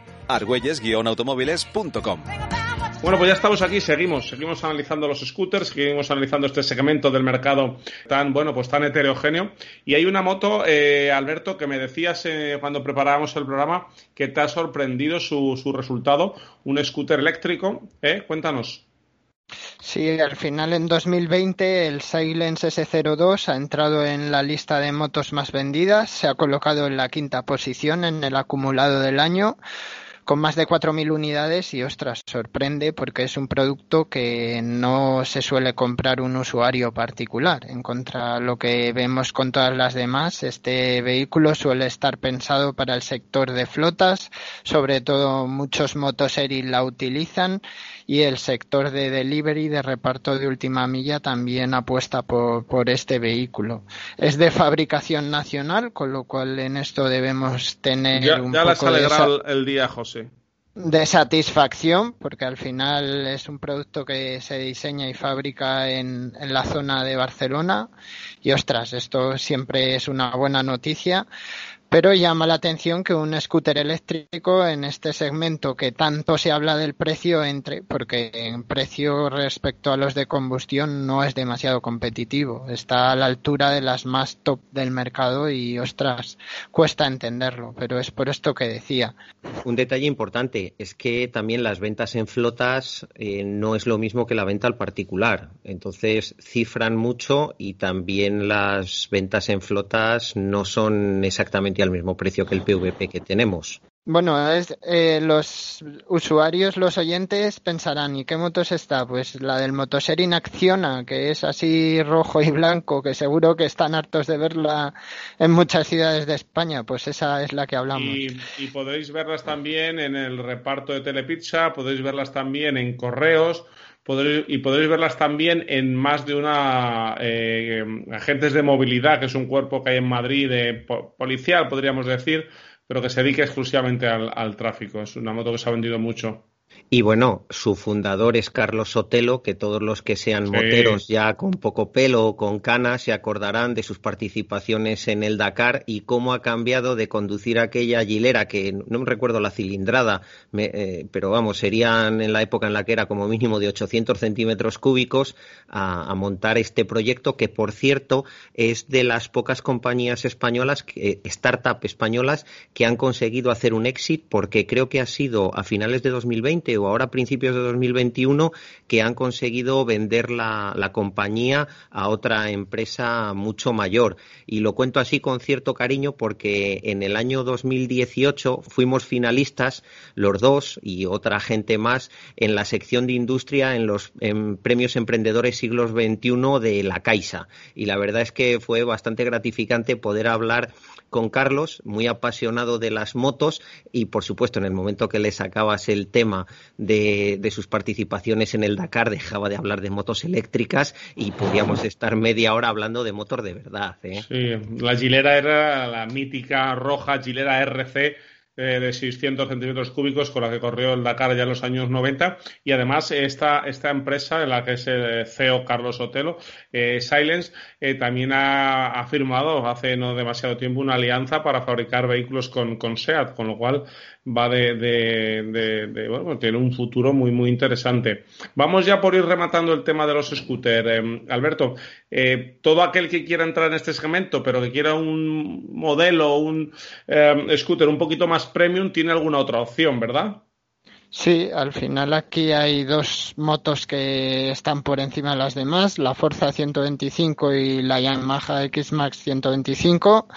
argüelles-automóviles.com Bueno, pues ya estamos aquí, seguimos, seguimos analizando los scooters, seguimos analizando este segmento del mercado tan, bueno, pues tan heterogéneo. Y hay una moto, eh, Alberto, que me decías eh, cuando preparábamos el programa que te ha sorprendido su, su resultado, un scooter eléctrico, ¿eh? Cuéntanos. Sí, al final en 2020 el Silence S02 ha entrado en la lista de motos más vendidas, se ha colocado en la quinta posición en el acumulado del año con más de 4.000 unidades y ostras, sorprende porque es un producto que no se suele comprar un usuario particular. En contra lo que vemos con todas las demás, este vehículo suele estar pensado para el sector de flotas, sobre todo muchos motoseries la utilizan y el sector de delivery, de reparto de última milla también apuesta por, por este vehículo. Es de fabricación nacional, con lo cual en esto debemos tener Ya, un ya poco de alegrado el día, José. de satisfacción, porque al final es un producto que se diseña y fabrica en, en la zona de Barcelona. Y ostras, esto siempre es una buena noticia. Pero llama la atención que un scooter eléctrico en este segmento que tanto se habla del precio entre, porque en precio respecto a los de combustión no es demasiado competitivo. Está a la altura de las más top del mercado y ostras, cuesta entenderlo, pero es por esto que decía. Un detalle importante es que también las ventas en flotas eh, no es lo mismo que la venta al particular. Entonces cifran mucho y también las ventas en flotas no son exactamente al mismo precio que el PVP que tenemos. Bueno, es, eh, los usuarios, los oyentes pensarán, ¿y qué motos está? Pues la del Motosharing Acciona, que es así rojo y blanco, que seguro que están hartos de verla en muchas ciudades de España, pues esa es la que hablamos. Y, y podéis verlas también en el reparto de Telepizza, podéis verlas también en correos, podréis- y podréis verlas también en más de una eh, agentes de movilidad, que es un cuerpo que hay en Madrid policial, podríamos decir, pero que se dedica exclusivamente al tráfico. Es una moto que se ha vendido mucho. Y bueno, su fundador es Carlos Sotelo, que todos los que sean Sí. moteros ya con poco pelo o con canas se acordarán de sus participaciones en el Dakar y cómo ha cambiado de conducir aquella gilera que no me recuerdo la cilindrada, me- eh, pero vamos, serían en la época en la que era como mínimo de 800 centímetros cúbicos a, a montar este proyecto que, por cierto, es de las pocas compañías españolas, eh, startup españolas, que han conseguido hacer un exit porque creo que ha sido a finales de 2020 o ahora a principios de 2021 que han conseguido vender la, la compañía a otra empresa mucho mayor. Y lo cuento así con cierto cariño porque en el año 2018 fuimos finalistas los dos y otra gente más en la sección de industria en los premios emprendedores siglos XXI de la Caixa. Y la verdad es que fue bastante gratificante poder hablar con Carlos, muy apasionado de las motos y, por supuesto, en el momento que le sacabas el tema de, de sus participaciones en el Dakar, dejaba de hablar de motos eléctricas y podíamos estar media hora hablando de motor de verdad. ¿eh? Sí, la Gilera era la mítica roja Gilera RC eh, de 600 centímetros cúbicos con la que corrió el Dakar ya en los años 90 y además esta, esta empresa en la que es el CEO Carlos Otelo, eh, Silence, eh, también ha, firmado hace no demasiado tiempo una alianza para fabricar vehículos con, con SEAT, con lo cual va de, de, de, de, bueno, tiene un futuro muy, muy interesante. Vamos ya por ir rematando el tema de los scooters. Eh, Alberto, todo aquel que quiera entrar en este segmento, pero que quiera un modelo, un eh, scooter un poquito más premium, tiene alguna otra opción, ¿verdad? Sí, al final aquí hay dos motos que están por encima de las demás, la Forza 125 y la Yamaha X-Max 125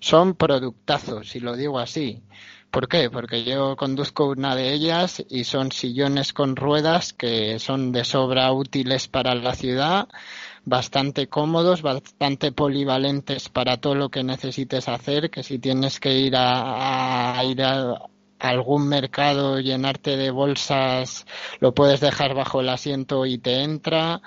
son productazos, si lo digo así. ¿Por qué? Porque yo conduzco una de ellas y son sillones con ruedas que son de sobra útiles para la ciudad, bastante cómodos, bastante polivalentes para todo lo que necesites hacer, que si tienes que ir a, ir a algún mercado, llenarte de bolsas, lo puedes dejar bajo el asiento y te entra.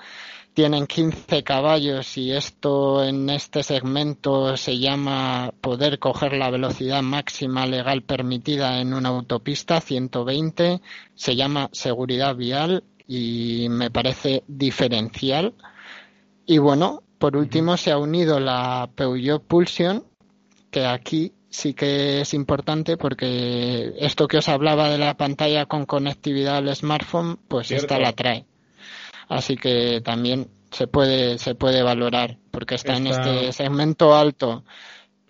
Tienen 15 caballos y esto en este segmento se llama poder coger la velocidad máxima legal permitida en una autopista 120 se llama seguridad vial y me parece diferencial y bueno por último se ha unido la Peugeot Pulsion que aquí sí que es importante porque esto que os hablaba de la pantalla con conectividad al smartphone pues Cierto. esta la trae. Así que también se puede se puede valorar porque está, en este segmento alto.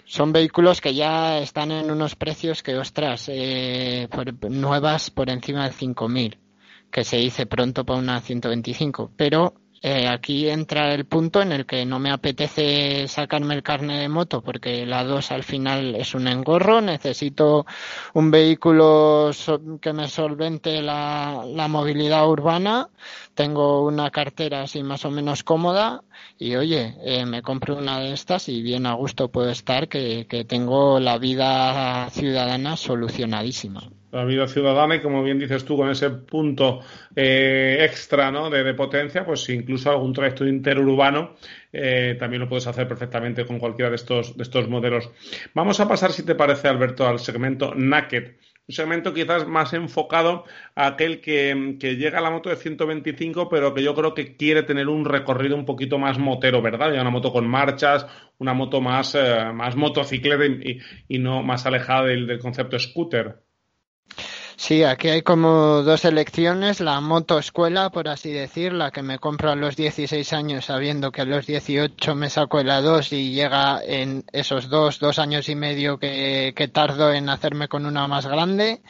Son vehículos que ya están en unos precios que ostras eh, por- nuevas por encima de 5.000 que se dice pronto para una 125 pero eh, aquí entra el punto en el que no me apetece sacarme el carne de moto porque la 2 al final es un engorro, necesito un vehículo que me solvente la, la movilidad urbana, tengo una cartera así más o menos cómoda y oye, eh, me compro una de estas y bien a gusto puedo estar que, que tengo la vida ciudadana solucionadísima. La vida ciudadana y como bien dices tú, con ese punto eh, extra ¿no? de, potencia, pues incluso algún trayecto interurbano eh, también lo puedes hacer perfectamente con cualquiera de estos, de estos modelos. Vamos a pasar, si te parece, Alberto, al segmento Naked. Un segmento quizás más enfocado a aquel que, llega a la moto de 125, pero que yo creo que quiere tener un recorrido un poquito más motero, ¿verdad? Ya una moto con marchas, una moto más, eh, más motocicleta y, y no más alejada del, del concepto scooter. Sí, aquí hay como dos elecciones, la moto escuela, por así decir, la que me compro a los 16 años sabiendo que a los 18 me saco la 2 y llega en esos dos, dos años y medio que, que tardo en hacerme con una más grande,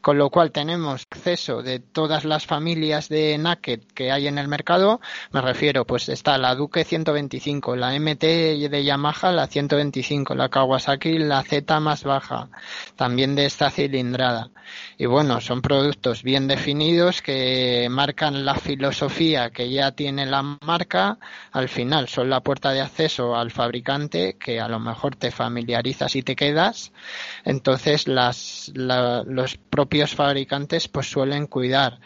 con lo cual tenemos acceso de todas las familias de Naked que hay en el mercado, me refiero, pues está la Duke 125, la MT de Yamaha, la 125, la Kawasaki, la Z más baja, también de esta cilindrada. Y bueno, son productos bien definidos que marcan la filosofía que ya tiene la marca. Al final son la puerta de acceso al fabricante que a lo mejor te familiarizas y te quedas. Entonces las, los propios fabricantes pues suelen cuidar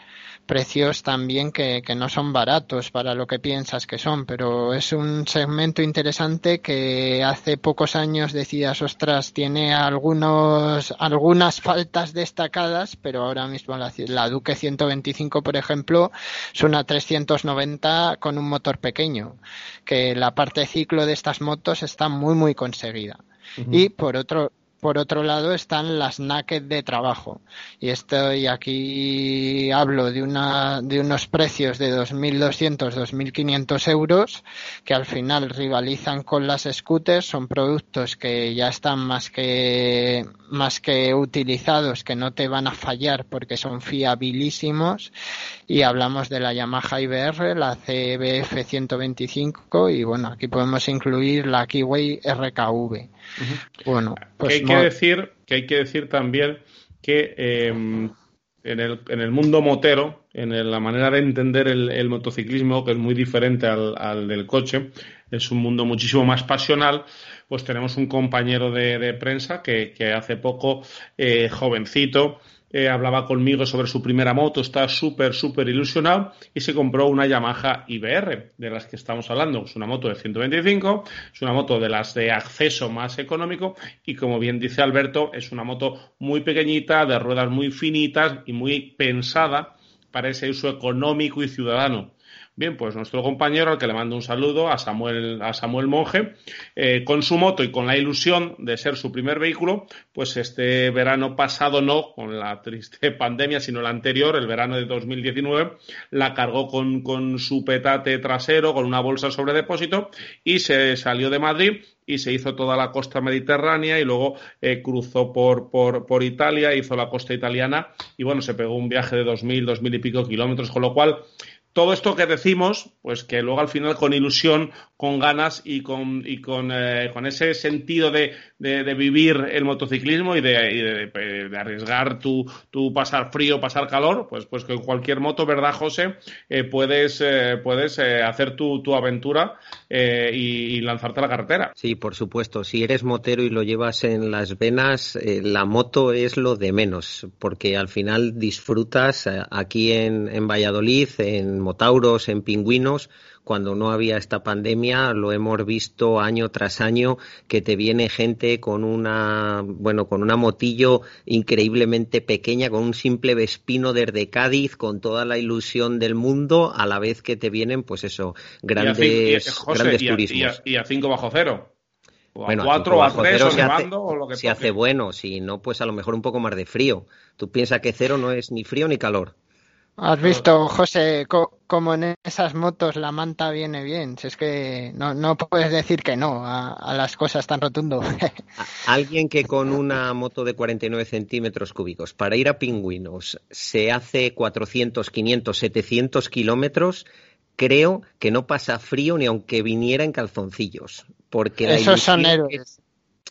precios también que, que, no son baratos para lo que piensas que son, pero es un segmento interesante que hace pocos años decías, ostras, tiene algunos, algunas faltas destacadas, pero ahora mismo la, la Duque 125, por ejemplo, es una 390 con un motor pequeño, que la parte ciclo de estas motos está muy, muy conseguida. Uh -huh. Y por otro, por otro lado están las naked de trabajo. Y estoy aquí hablo de una de unos precios de 2.200, 2.500 euros que al final rivalizan con las scooters. Son productos que ya están más que más que utilizados, que no te van a fallar porque son fiabilísimos. Y hablamos de la Yamaha IBR, la CBF 125 y bueno, aquí podemos incluir la Kiwi RKV. Uh -huh. Bueno, pues que decir que hay que decir también que eh, en, el, en el mundo motero, en el, la manera de entender el, el, motociclismo, que es muy diferente al, al, del coche, es un mundo muchísimo más pasional, pues tenemos un compañero de, de prensa que, que, hace poco, eh, jovencito, eh, hablaba conmigo sobre su primera moto, está súper, súper ilusionado y se compró una Yamaha IBR, de las que estamos hablando. Es una moto de 125, es una moto de las de acceso más económico y como bien dice Alberto, es una moto muy pequeñita, de ruedas muy finitas y muy pensada para ese uso económico y ciudadano. Bien, pues nuestro compañero, al que le mando un saludo, a Samuel, a Samuel Monge, eh, con su moto y con la ilusión de ser su primer vehículo, pues este verano pasado no, con la triste pandemia, sino el anterior, el verano de 2019, la cargó con, con su petate trasero, con una bolsa sobre depósito y se salió de Madrid y se hizo toda la costa mediterránea y luego eh, cruzó por, por, por, Italia, hizo la costa italiana y bueno, se pegó un viaje de dos mil, dos mil y pico kilómetros, con lo cual todo esto que decimos, pues que luego al final con ilusión, con ganas y con, y con, eh, con ese sentido de, de, vivir el motociclismo y de, de, arriesgar tu, tu, pasar frío, pasar calor, pues, pues en cualquier moto, ¿verdad, José? Eh, puedes eh, puedes hacer tu, tu aventura y, y, lanzarte a la carretera. Sí, por supuesto. Si eres motero y lo llevas en las venas, la moto es lo de menos, porque al final disfrutas aquí en, en Valladolid, en motauros, en pingüinos, cuando no había esta pandemia, lo hemos visto año tras año que te viene gente con una, bueno, con una motillo increíblemente pequeña, con un simple vespino desde Cádiz, con toda la ilusión del mundo, a la vez que te vienen, pues eso, grandes, y a, cinco, y, José, grandes y a, turismos. Y a 5 bajo cero. O bueno, a 4 o a 3 o nevando hace, o lo que Si toque. hace bueno, si no, pues a lo mejor un poco más de frío. Tú piensas que cero no es ni frío ni calor. Has visto, José, co como en esas motos la manta viene bien. Si es que no, no puedes decir que no a, a las cosas tan rotundo. Alguien que con una moto de 49 centímetros cúbicos para ir a pingüinos se hace 400, 500, 700 kilómetros, creo que no pasa frío ni aunque viniera en calzoncillos. Porque la Esos son héroes.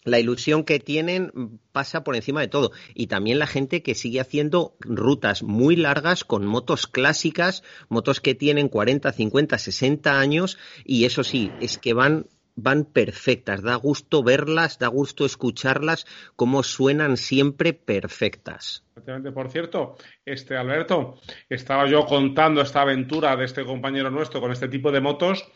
La ilusión que tienen pasa por encima de todo. Y también la gente que sigue haciendo rutas muy largas con motos clásicas, motos que tienen 40, 50, 60 años y eso sí, es que van van perfectas, da gusto verlas, da gusto escucharlas, cómo suenan siempre perfectas. Por cierto, este Alberto, estaba yo contando esta aventura de este compañero nuestro con este tipo de motos,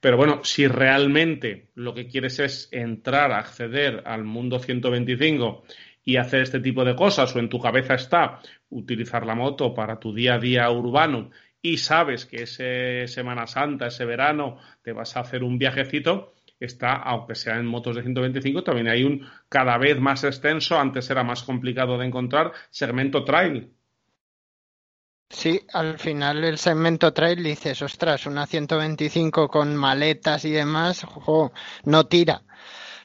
pero bueno, si realmente lo que quieres es entrar, acceder al mundo 125 y hacer este tipo de cosas, o en tu cabeza está utilizar la moto para tu día a día urbano y sabes que ese Semana Santa, ese verano, te vas a hacer un viajecito, está, aunque sea en motos de 125, también hay un cada vez más extenso, antes era más complicado de encontrar, segmento trail. Sí, al final el segmento trail dices, ostras, una 125 con maletas y demás, ojo, no tira.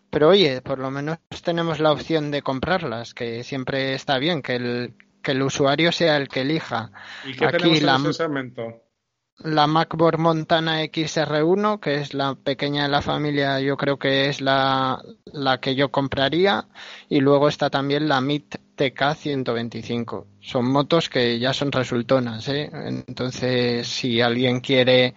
Pero oye, por lo menos tenemos la opción de comprarlas, que siempre está bien que el, que el usuario sea el que elija. ¿Y qué Aquí tenemos la- en ese segmento? La MacBook Montana XR1, que es la pequeña de la familia, yo creo que es la, la que yo compraría. Y luego está también la MIT TK 125. Son motos que ya son resultonas, ¿eh? Entonces, si alguien quiere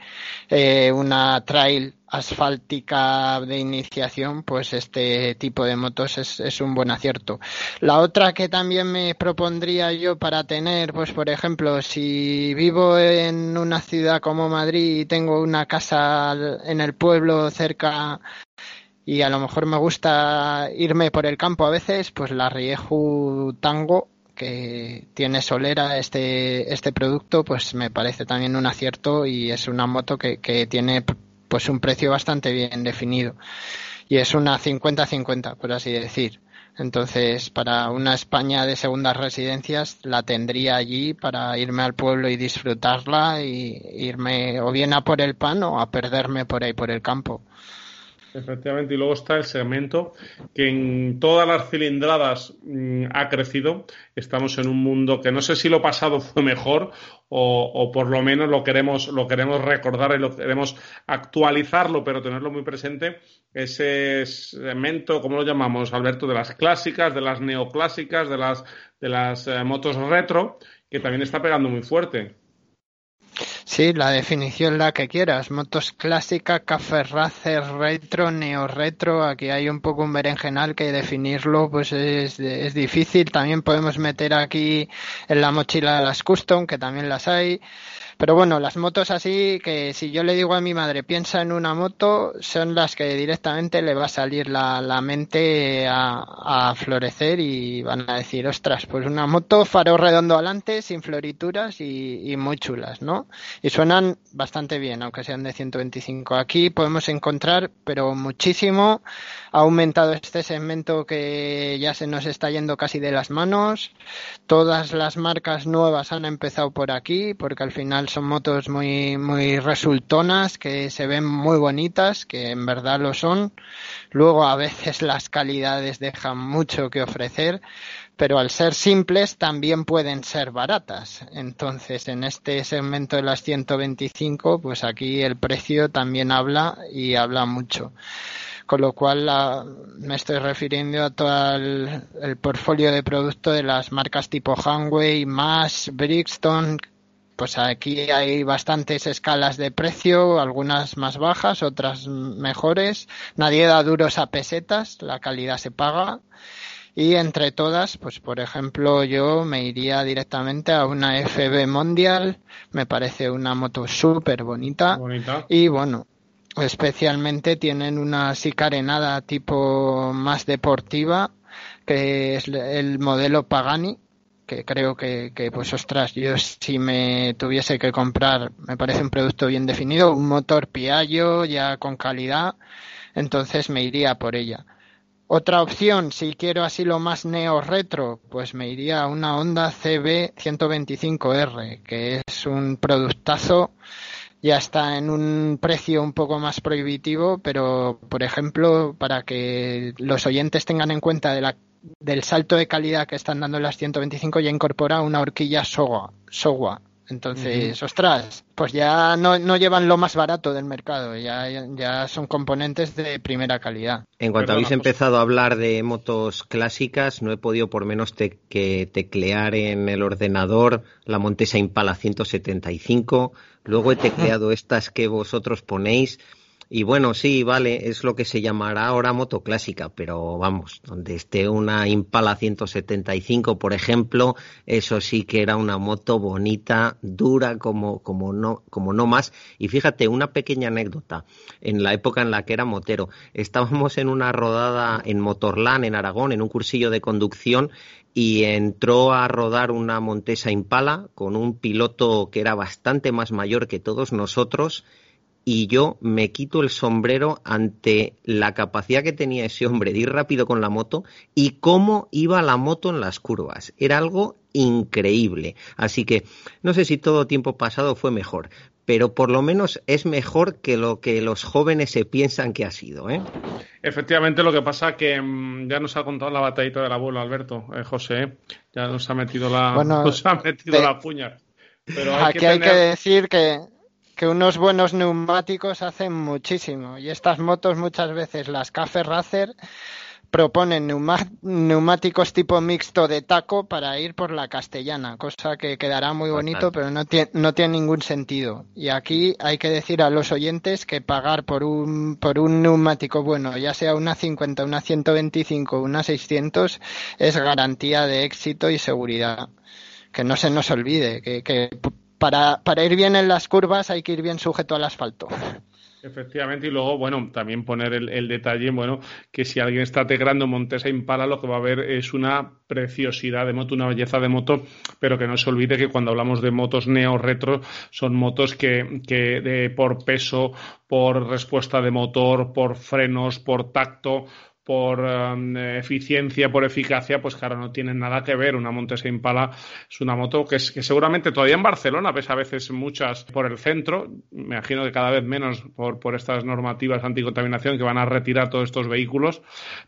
eh, una trail asfáltica de iniciación, pues este tipo de motos es, es un buen acierto. La otra que también me propondría yo para tener, pues por ejemplo, si vivo en una ciudad como Madrid y tengo una casa en el pueblo cerca y a lo mejor me gusta irme por el campo a veces, pues la Rieju Tango que tiene solera este, este producto, pues me parece también un acierto y es una moto que, que tiene pues un precio bastante bien definido. Y es una 50-50, por así decir. Entonces, para una España de segundas residencias, la tendría allí para irme al pueblo y disfrutarla y irme o bien a por el pan o a perderme por ahí por el campo. Efectivamente, y luego está el segmento que en todas las cilindradas mm, ha crecido. Estamos en un mundo que no sé si lo pasado fue mejor o, por lo menos lo queremos, lo queremos recordar y lo queremos actualizarlo, pero tenerlo muy presente. Ese segmento, ¿cómo lo llamamos, Alberto? De las clásicas, de las neoclásicas, de las, de las eh, motos retro, que también está pegando muy fuerte. Sí, la definición la que quieras. Motos clásica, café racer, retro, neo retro. Aquí hay un poco un berenjenal que definirlo pues es, es difícil. También podemos meter aquí en la mochila las custom, que también las hay. Pero bueno, las motos así que si yo le digo a mi madre piensa en una moto, son las que directamente le va a salir la, la mente a, a florecer y van a decir, ostras, pues una moto faro redondo adelante, sin florituras y, y muy chulas, ¿no? Y suenan bastante bien, aunque sean de 125. Aquí podemos encontrar, pero muchísimo, ha aumentado este segmento que ya se nos está yendo casi de las manos. Todas las marcas nuevas han empezado por aquí, porque al final son motos muy, muy resultonas, que se ven muy bonitas, que en verdad lo son. Luego a veces las calidades dejan mucho que ofrecer, pero al ser simples también pueden ser baratas. Entonces, en este segmento de las 125, pues aquí el precio también habla y habla mucho. Con lo cual la- me estoy refiriendo a todo el, el portfolio de producto de las marcas tipo Hanway, Mash, Brixton. Pues aquí hay bastantes escalas de precio, algunas más bajas, otras mejores. Nadie da duros a pesetas, la calidad se paga. Y entre todas, pues por ejemplo, yo me iría directamente a una FB Mondial, me parece una moto súper bonita. Bonita. Y bueno, especialmente tienen una sicarenada tipo más deportiva, que es el modelo Pagani, que creo que, que, pues ostras, yo si me tuviese que comprar, me parece un producto bien definido, un motor Piaggio ya con calidad, entonces me iría por ella. Otra opción, si quiero así lo más neo retro, pues me iría a una Honda CB 125R, que es un productazo, ya está en un precio un poco más prohibitivo, pero por ejemplo, para que los oyentes tengan en cuenta de la, del salto de calidad que están dando las 125, ya incorpora una horquilla Sowa. Sowa. Entonces, uh -huh. ostras, pues ya no, no, llevan lo más barato del mercado, ya, ya son componentes de primera calidad. En cuanto Perdona, habéis empezado a hablar de motos clásicas, no he podido por menos te que teclear en el ordenador la Montesa Impala 175, luego he tecleado estas que vosotros ponéis. Y bueno, sí, vale, es lo que se llamará ahora moto clásica, pero vamos, donde esté una Impala 175, por ejemplo, eso sí que era una moto bonita, dura como, como, no, como no más. Y fíjate, una pequeña anécdota, en la época en la que era motero, estábamos en una rodada en Motorland, en Aragón, en un cursillo de conducción, y entró a rodar una Montesa Impala con un piloto que era bastante más mayor que todos nosotros, y yo me quito el sombrero ante la capacidad que tenía ese hombre de ir rápido con la moto y cómo iba la moto en las curvas. Era algo increíble. Así que no sé si todo tiempo pasado fue mejor, pero por lo menos es mejor que lo que los jóvenes se piensan que ha sido. ¿eh? Efectivamente, lo que pasa que mm, ya nos ha contado la batallita del abuelo Alberto, eh, José, ¿eh? ya nos ha metido la, Bueno, nos ha metido de- la puña. Pero hay Aquí que hay que decir que, que unos buenos neumáticos hacen muchísimo. Y estas motos muchas veces, las Cafe Racer, proponen neumáticos tipo mixto de taco para ir por la castellana, cosa que quedará muy bonito, pero no tiene, no tiene ningún sentido. Y aquí hay que decir a los oyentes que pagar por un, por un neumático bueno, ya sea una 50, una 125, una 600, es garantía de éxito y seguridad que no se nos olvide que, que para, para ir bien en las curvas hay que ir bien sujeto al asfalto. Efectivamente, y luego, bueno, también poner el, el detalle, bueno, que si alguien está tegrando Montesa Impala, lo que va a ver es una preciosidad de moto, una belleza de moto, pero que no se olvide que cuando hablamos de motos neo-retro, son motos que, que de- por peso, por respuesta de motor, por frenos, por tacto, por um, eficiencia, por eficacia, pues claro, no tienen nada que ver. Una Montesa Impala es una moto que, es, que seguramente todavía en Barcelona ves a veces muchas por el centro, me imagino que cada vez menos por, por estas normativas anticontaminación que van a retirar todos estos vehículos,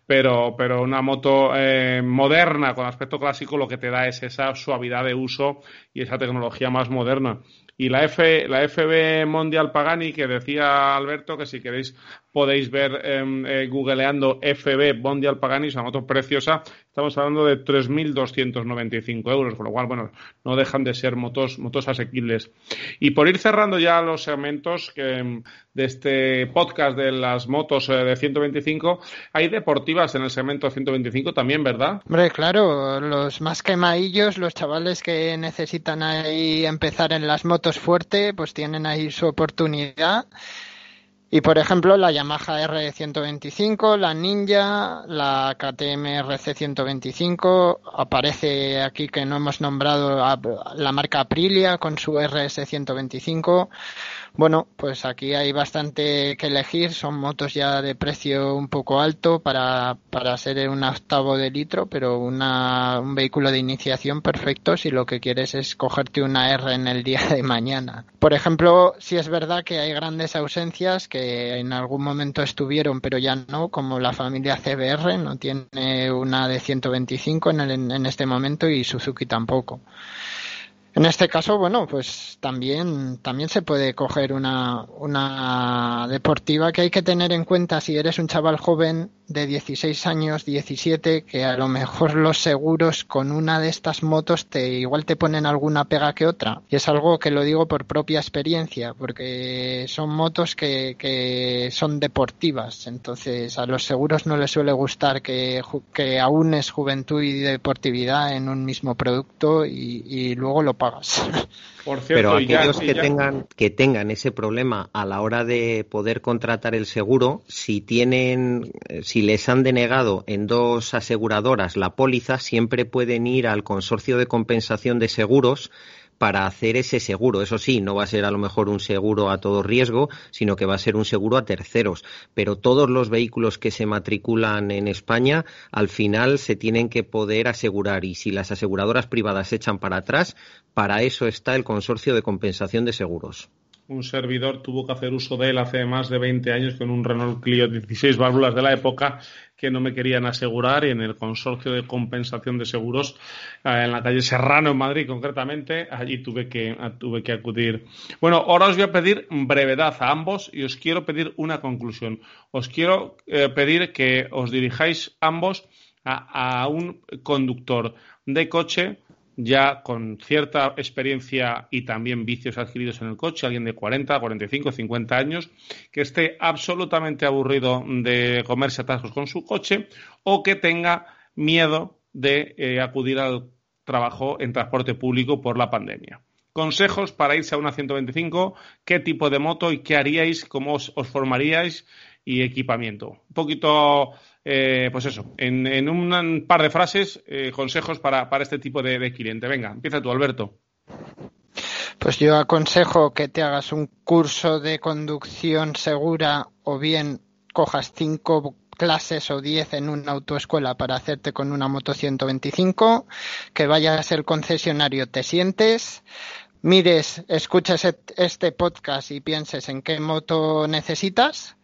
pero, pero una moto eh, moderna con aspecto clásico lo que te da es esa suavidad de uso y esa tecnología más moderna. Y la, F, la FB Mondial Pagani, que decía Alberto, que si queréis podéis ver em, eh, googleando FB Mondial Pagani, una moto preciosa. Estamos hablando de 3.295 euros, con lo cual, bueno, no dejan de ser motos, motos asequibles. Y por ir cerrando ya los segmentos que, em, de este podcast de las motos eh, de 125, hay deportivas en el segmento 125 también, ¿verdad? Hombre, claro, los más quemaillos, los chavales que necesitan ahí empezar en las motos fuerte, pues tienen ahí su oportunidad. Y por ejemplo, la Yamaha R125, la Ninja, la KTM RC125, aparece aquí que no hemos nombrado la marca Aprilia con su RS125. Bueno, pues aquí hay bastante que elegir, son motos ya de precio un poco alto para, para ser un octavo de litro, pero una, un vehículo de iniciación perfecto si lo que quieres es cogerte una R en el día de mañana. Por ejemplo, si es verdad que hay grandes ausencias que en algún momento estuvieron, pero ya no, como la familia CBR, no tiene una de 125 en, el, en este momento y Suzuki tampoco. En este caso, bueno, pues también, también se puede coger una, una deportiva que hay que tener en cuenta si eres un chaval joven de 16 años, 17, que a lo mejor los seguros con una de estas motos te igual te ponen alguna pega que otra. Y es algo que lo digo por propia experiencia, porque son motos que, que son deportivas. Entonces a los seguros no les suele gustar que, que aunes juventud y deportividad en un mismo producto y, y luego lo pagas. Por cierto, Pero ya- aquellos que ya- tengan, que tengan ese problema a la hora de poder contratar el seguro, si tienen, eh, si les han denegado en dos aseguradoras la póliza, siempre pueden ir al consorcio de compensación de seguros para hacer ese seguro. Eso sí, no va a ser a lo mejor un seguro a todo riesgo, sino que va a ser un seguro a terceros. Pero todos los vehículos que se matriculan en España, al final se tienen que poder asegurar. Y si las aseguradoras privadas se echan para atrás, para eso está el consorcio de compensación de seguros. Un servidor tuvo que hacer uso de él hace más de 20 años con un Renault Clio 16 válvulas de la época que no me querían asegurar y en el consorcio de compensación de seguros eh, en la calle Serrano en Madrid concretamente allí tuve que tuve que acudir. Bueno ahora os voy a pedir brevedad a ambos y os quiero pedir una conclusión. Os quiero eh, pedir que os dirijáis ambos a, a un conductor de coche ya con cierta experiencia y también vicios adquiridos en el coche, alguien de 40, 45, 50 años, que esté absolutamente aburrido de comerse atascos con su coche o que tenga miedo de eh, acudir al trabajo en transporte público por la pandemia. Consejos para irse a una 125, qué tipo de moto y qué haríais, cómo os, os formaríais y equipamiento. Un poquito, eh, pues eso, en, un par de frases, eh, consejos para, este tipo de, cliente. Venga, empieza tú, Alberto. Pues yo aconsejo que te hagas un curso de conducción segura o bien cojas cinco clases o diez en una autoescuela para hacerte con una moto 125, que vayas al concesionario, te sientes, mires, escuches este podcast y pienses en qué moto necesitas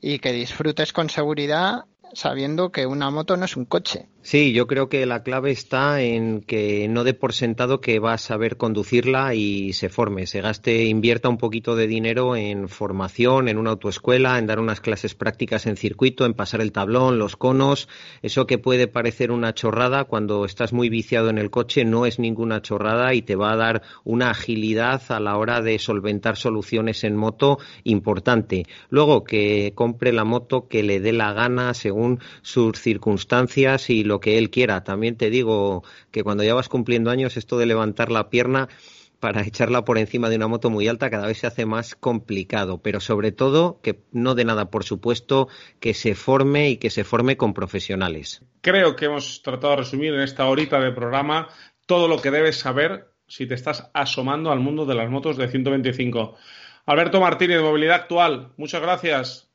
y que disfrutes con seguridad sabiendo que una moto no es un coche. Sí, yo creo que la clave está en que no dé por sentado que va a saber conducirla y se forme, se gaste, invierta un poquito de dinero en formación, en una autoescuela, en dar unas clases prácticas en circuito, en pasar el tablón, los conos. Eso que puede parecer una chorrada cuando estás muy viciado en el coche no es ninguna chorrada y te va a dar una agilidad a la hora de solventar soluciones en moto importante. Luego que compre la moto que le dé la gana según sus circunstancias y lo que él quiera. También te digo que cuando ya vas cumpliendo años, esto de levantar la pierna para echarla por encima de una moto muy alta cada vez se hace más complicado, pero sobre todo que no de nada, por supuesto, que se forme y que se forme con profesionales. Creo que hemos tratado de resumir en esta horita de programa todo lo que debes saber si te estás asomando al mundo de las motos de 125. Alberto Martínez, Movilidad Actual, muchas gracias.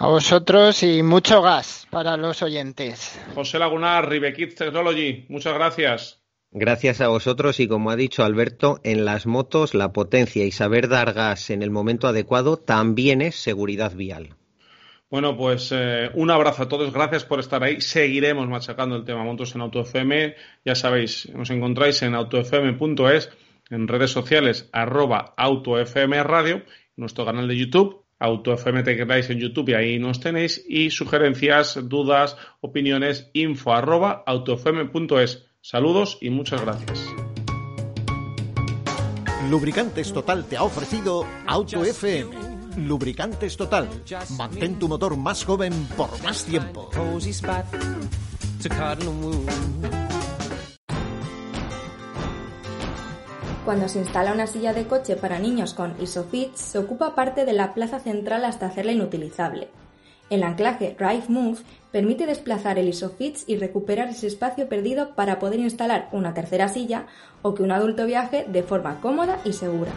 A vosotros y mucho gas para los oyentes. José Lagunar, Ribequit Technology, muchas gracias. Gracias a vosotros y como ha dicho Alberto, en las motos la potencia y saber dar gas en el momento adecuado también es seguridad vial. Bueno, pues eh, un abrazo a todos, gracias por estar ahí. Seguiremos machacando el tema motos en AutoFM. Ya sabéis, nos encontráis en autofm.es, en redes sociales arroba AutoFM Radio, nuestro canal de YouTube AutoFM te quedáis en YouTube y ahí nos tenéis. Y sugerencias, dudas, opiniones, info arroba autofm.es. Saludos y muchas gracias. Lubricantes Total te ha ofrecido Auto FM. Lubricantes Total. Mantén tu motor más joven por más tiempo. Cuando se instala una silla de coche para niños con Isofix, se ocupa parte de la plaza central hasta hacerla inutilizable. El anclaje Drive Move permite desplazar el Isofix y recuperar ese espacio perdido para poder instalar una tercera silla o que un adulto viaje de forma cómoda y segura.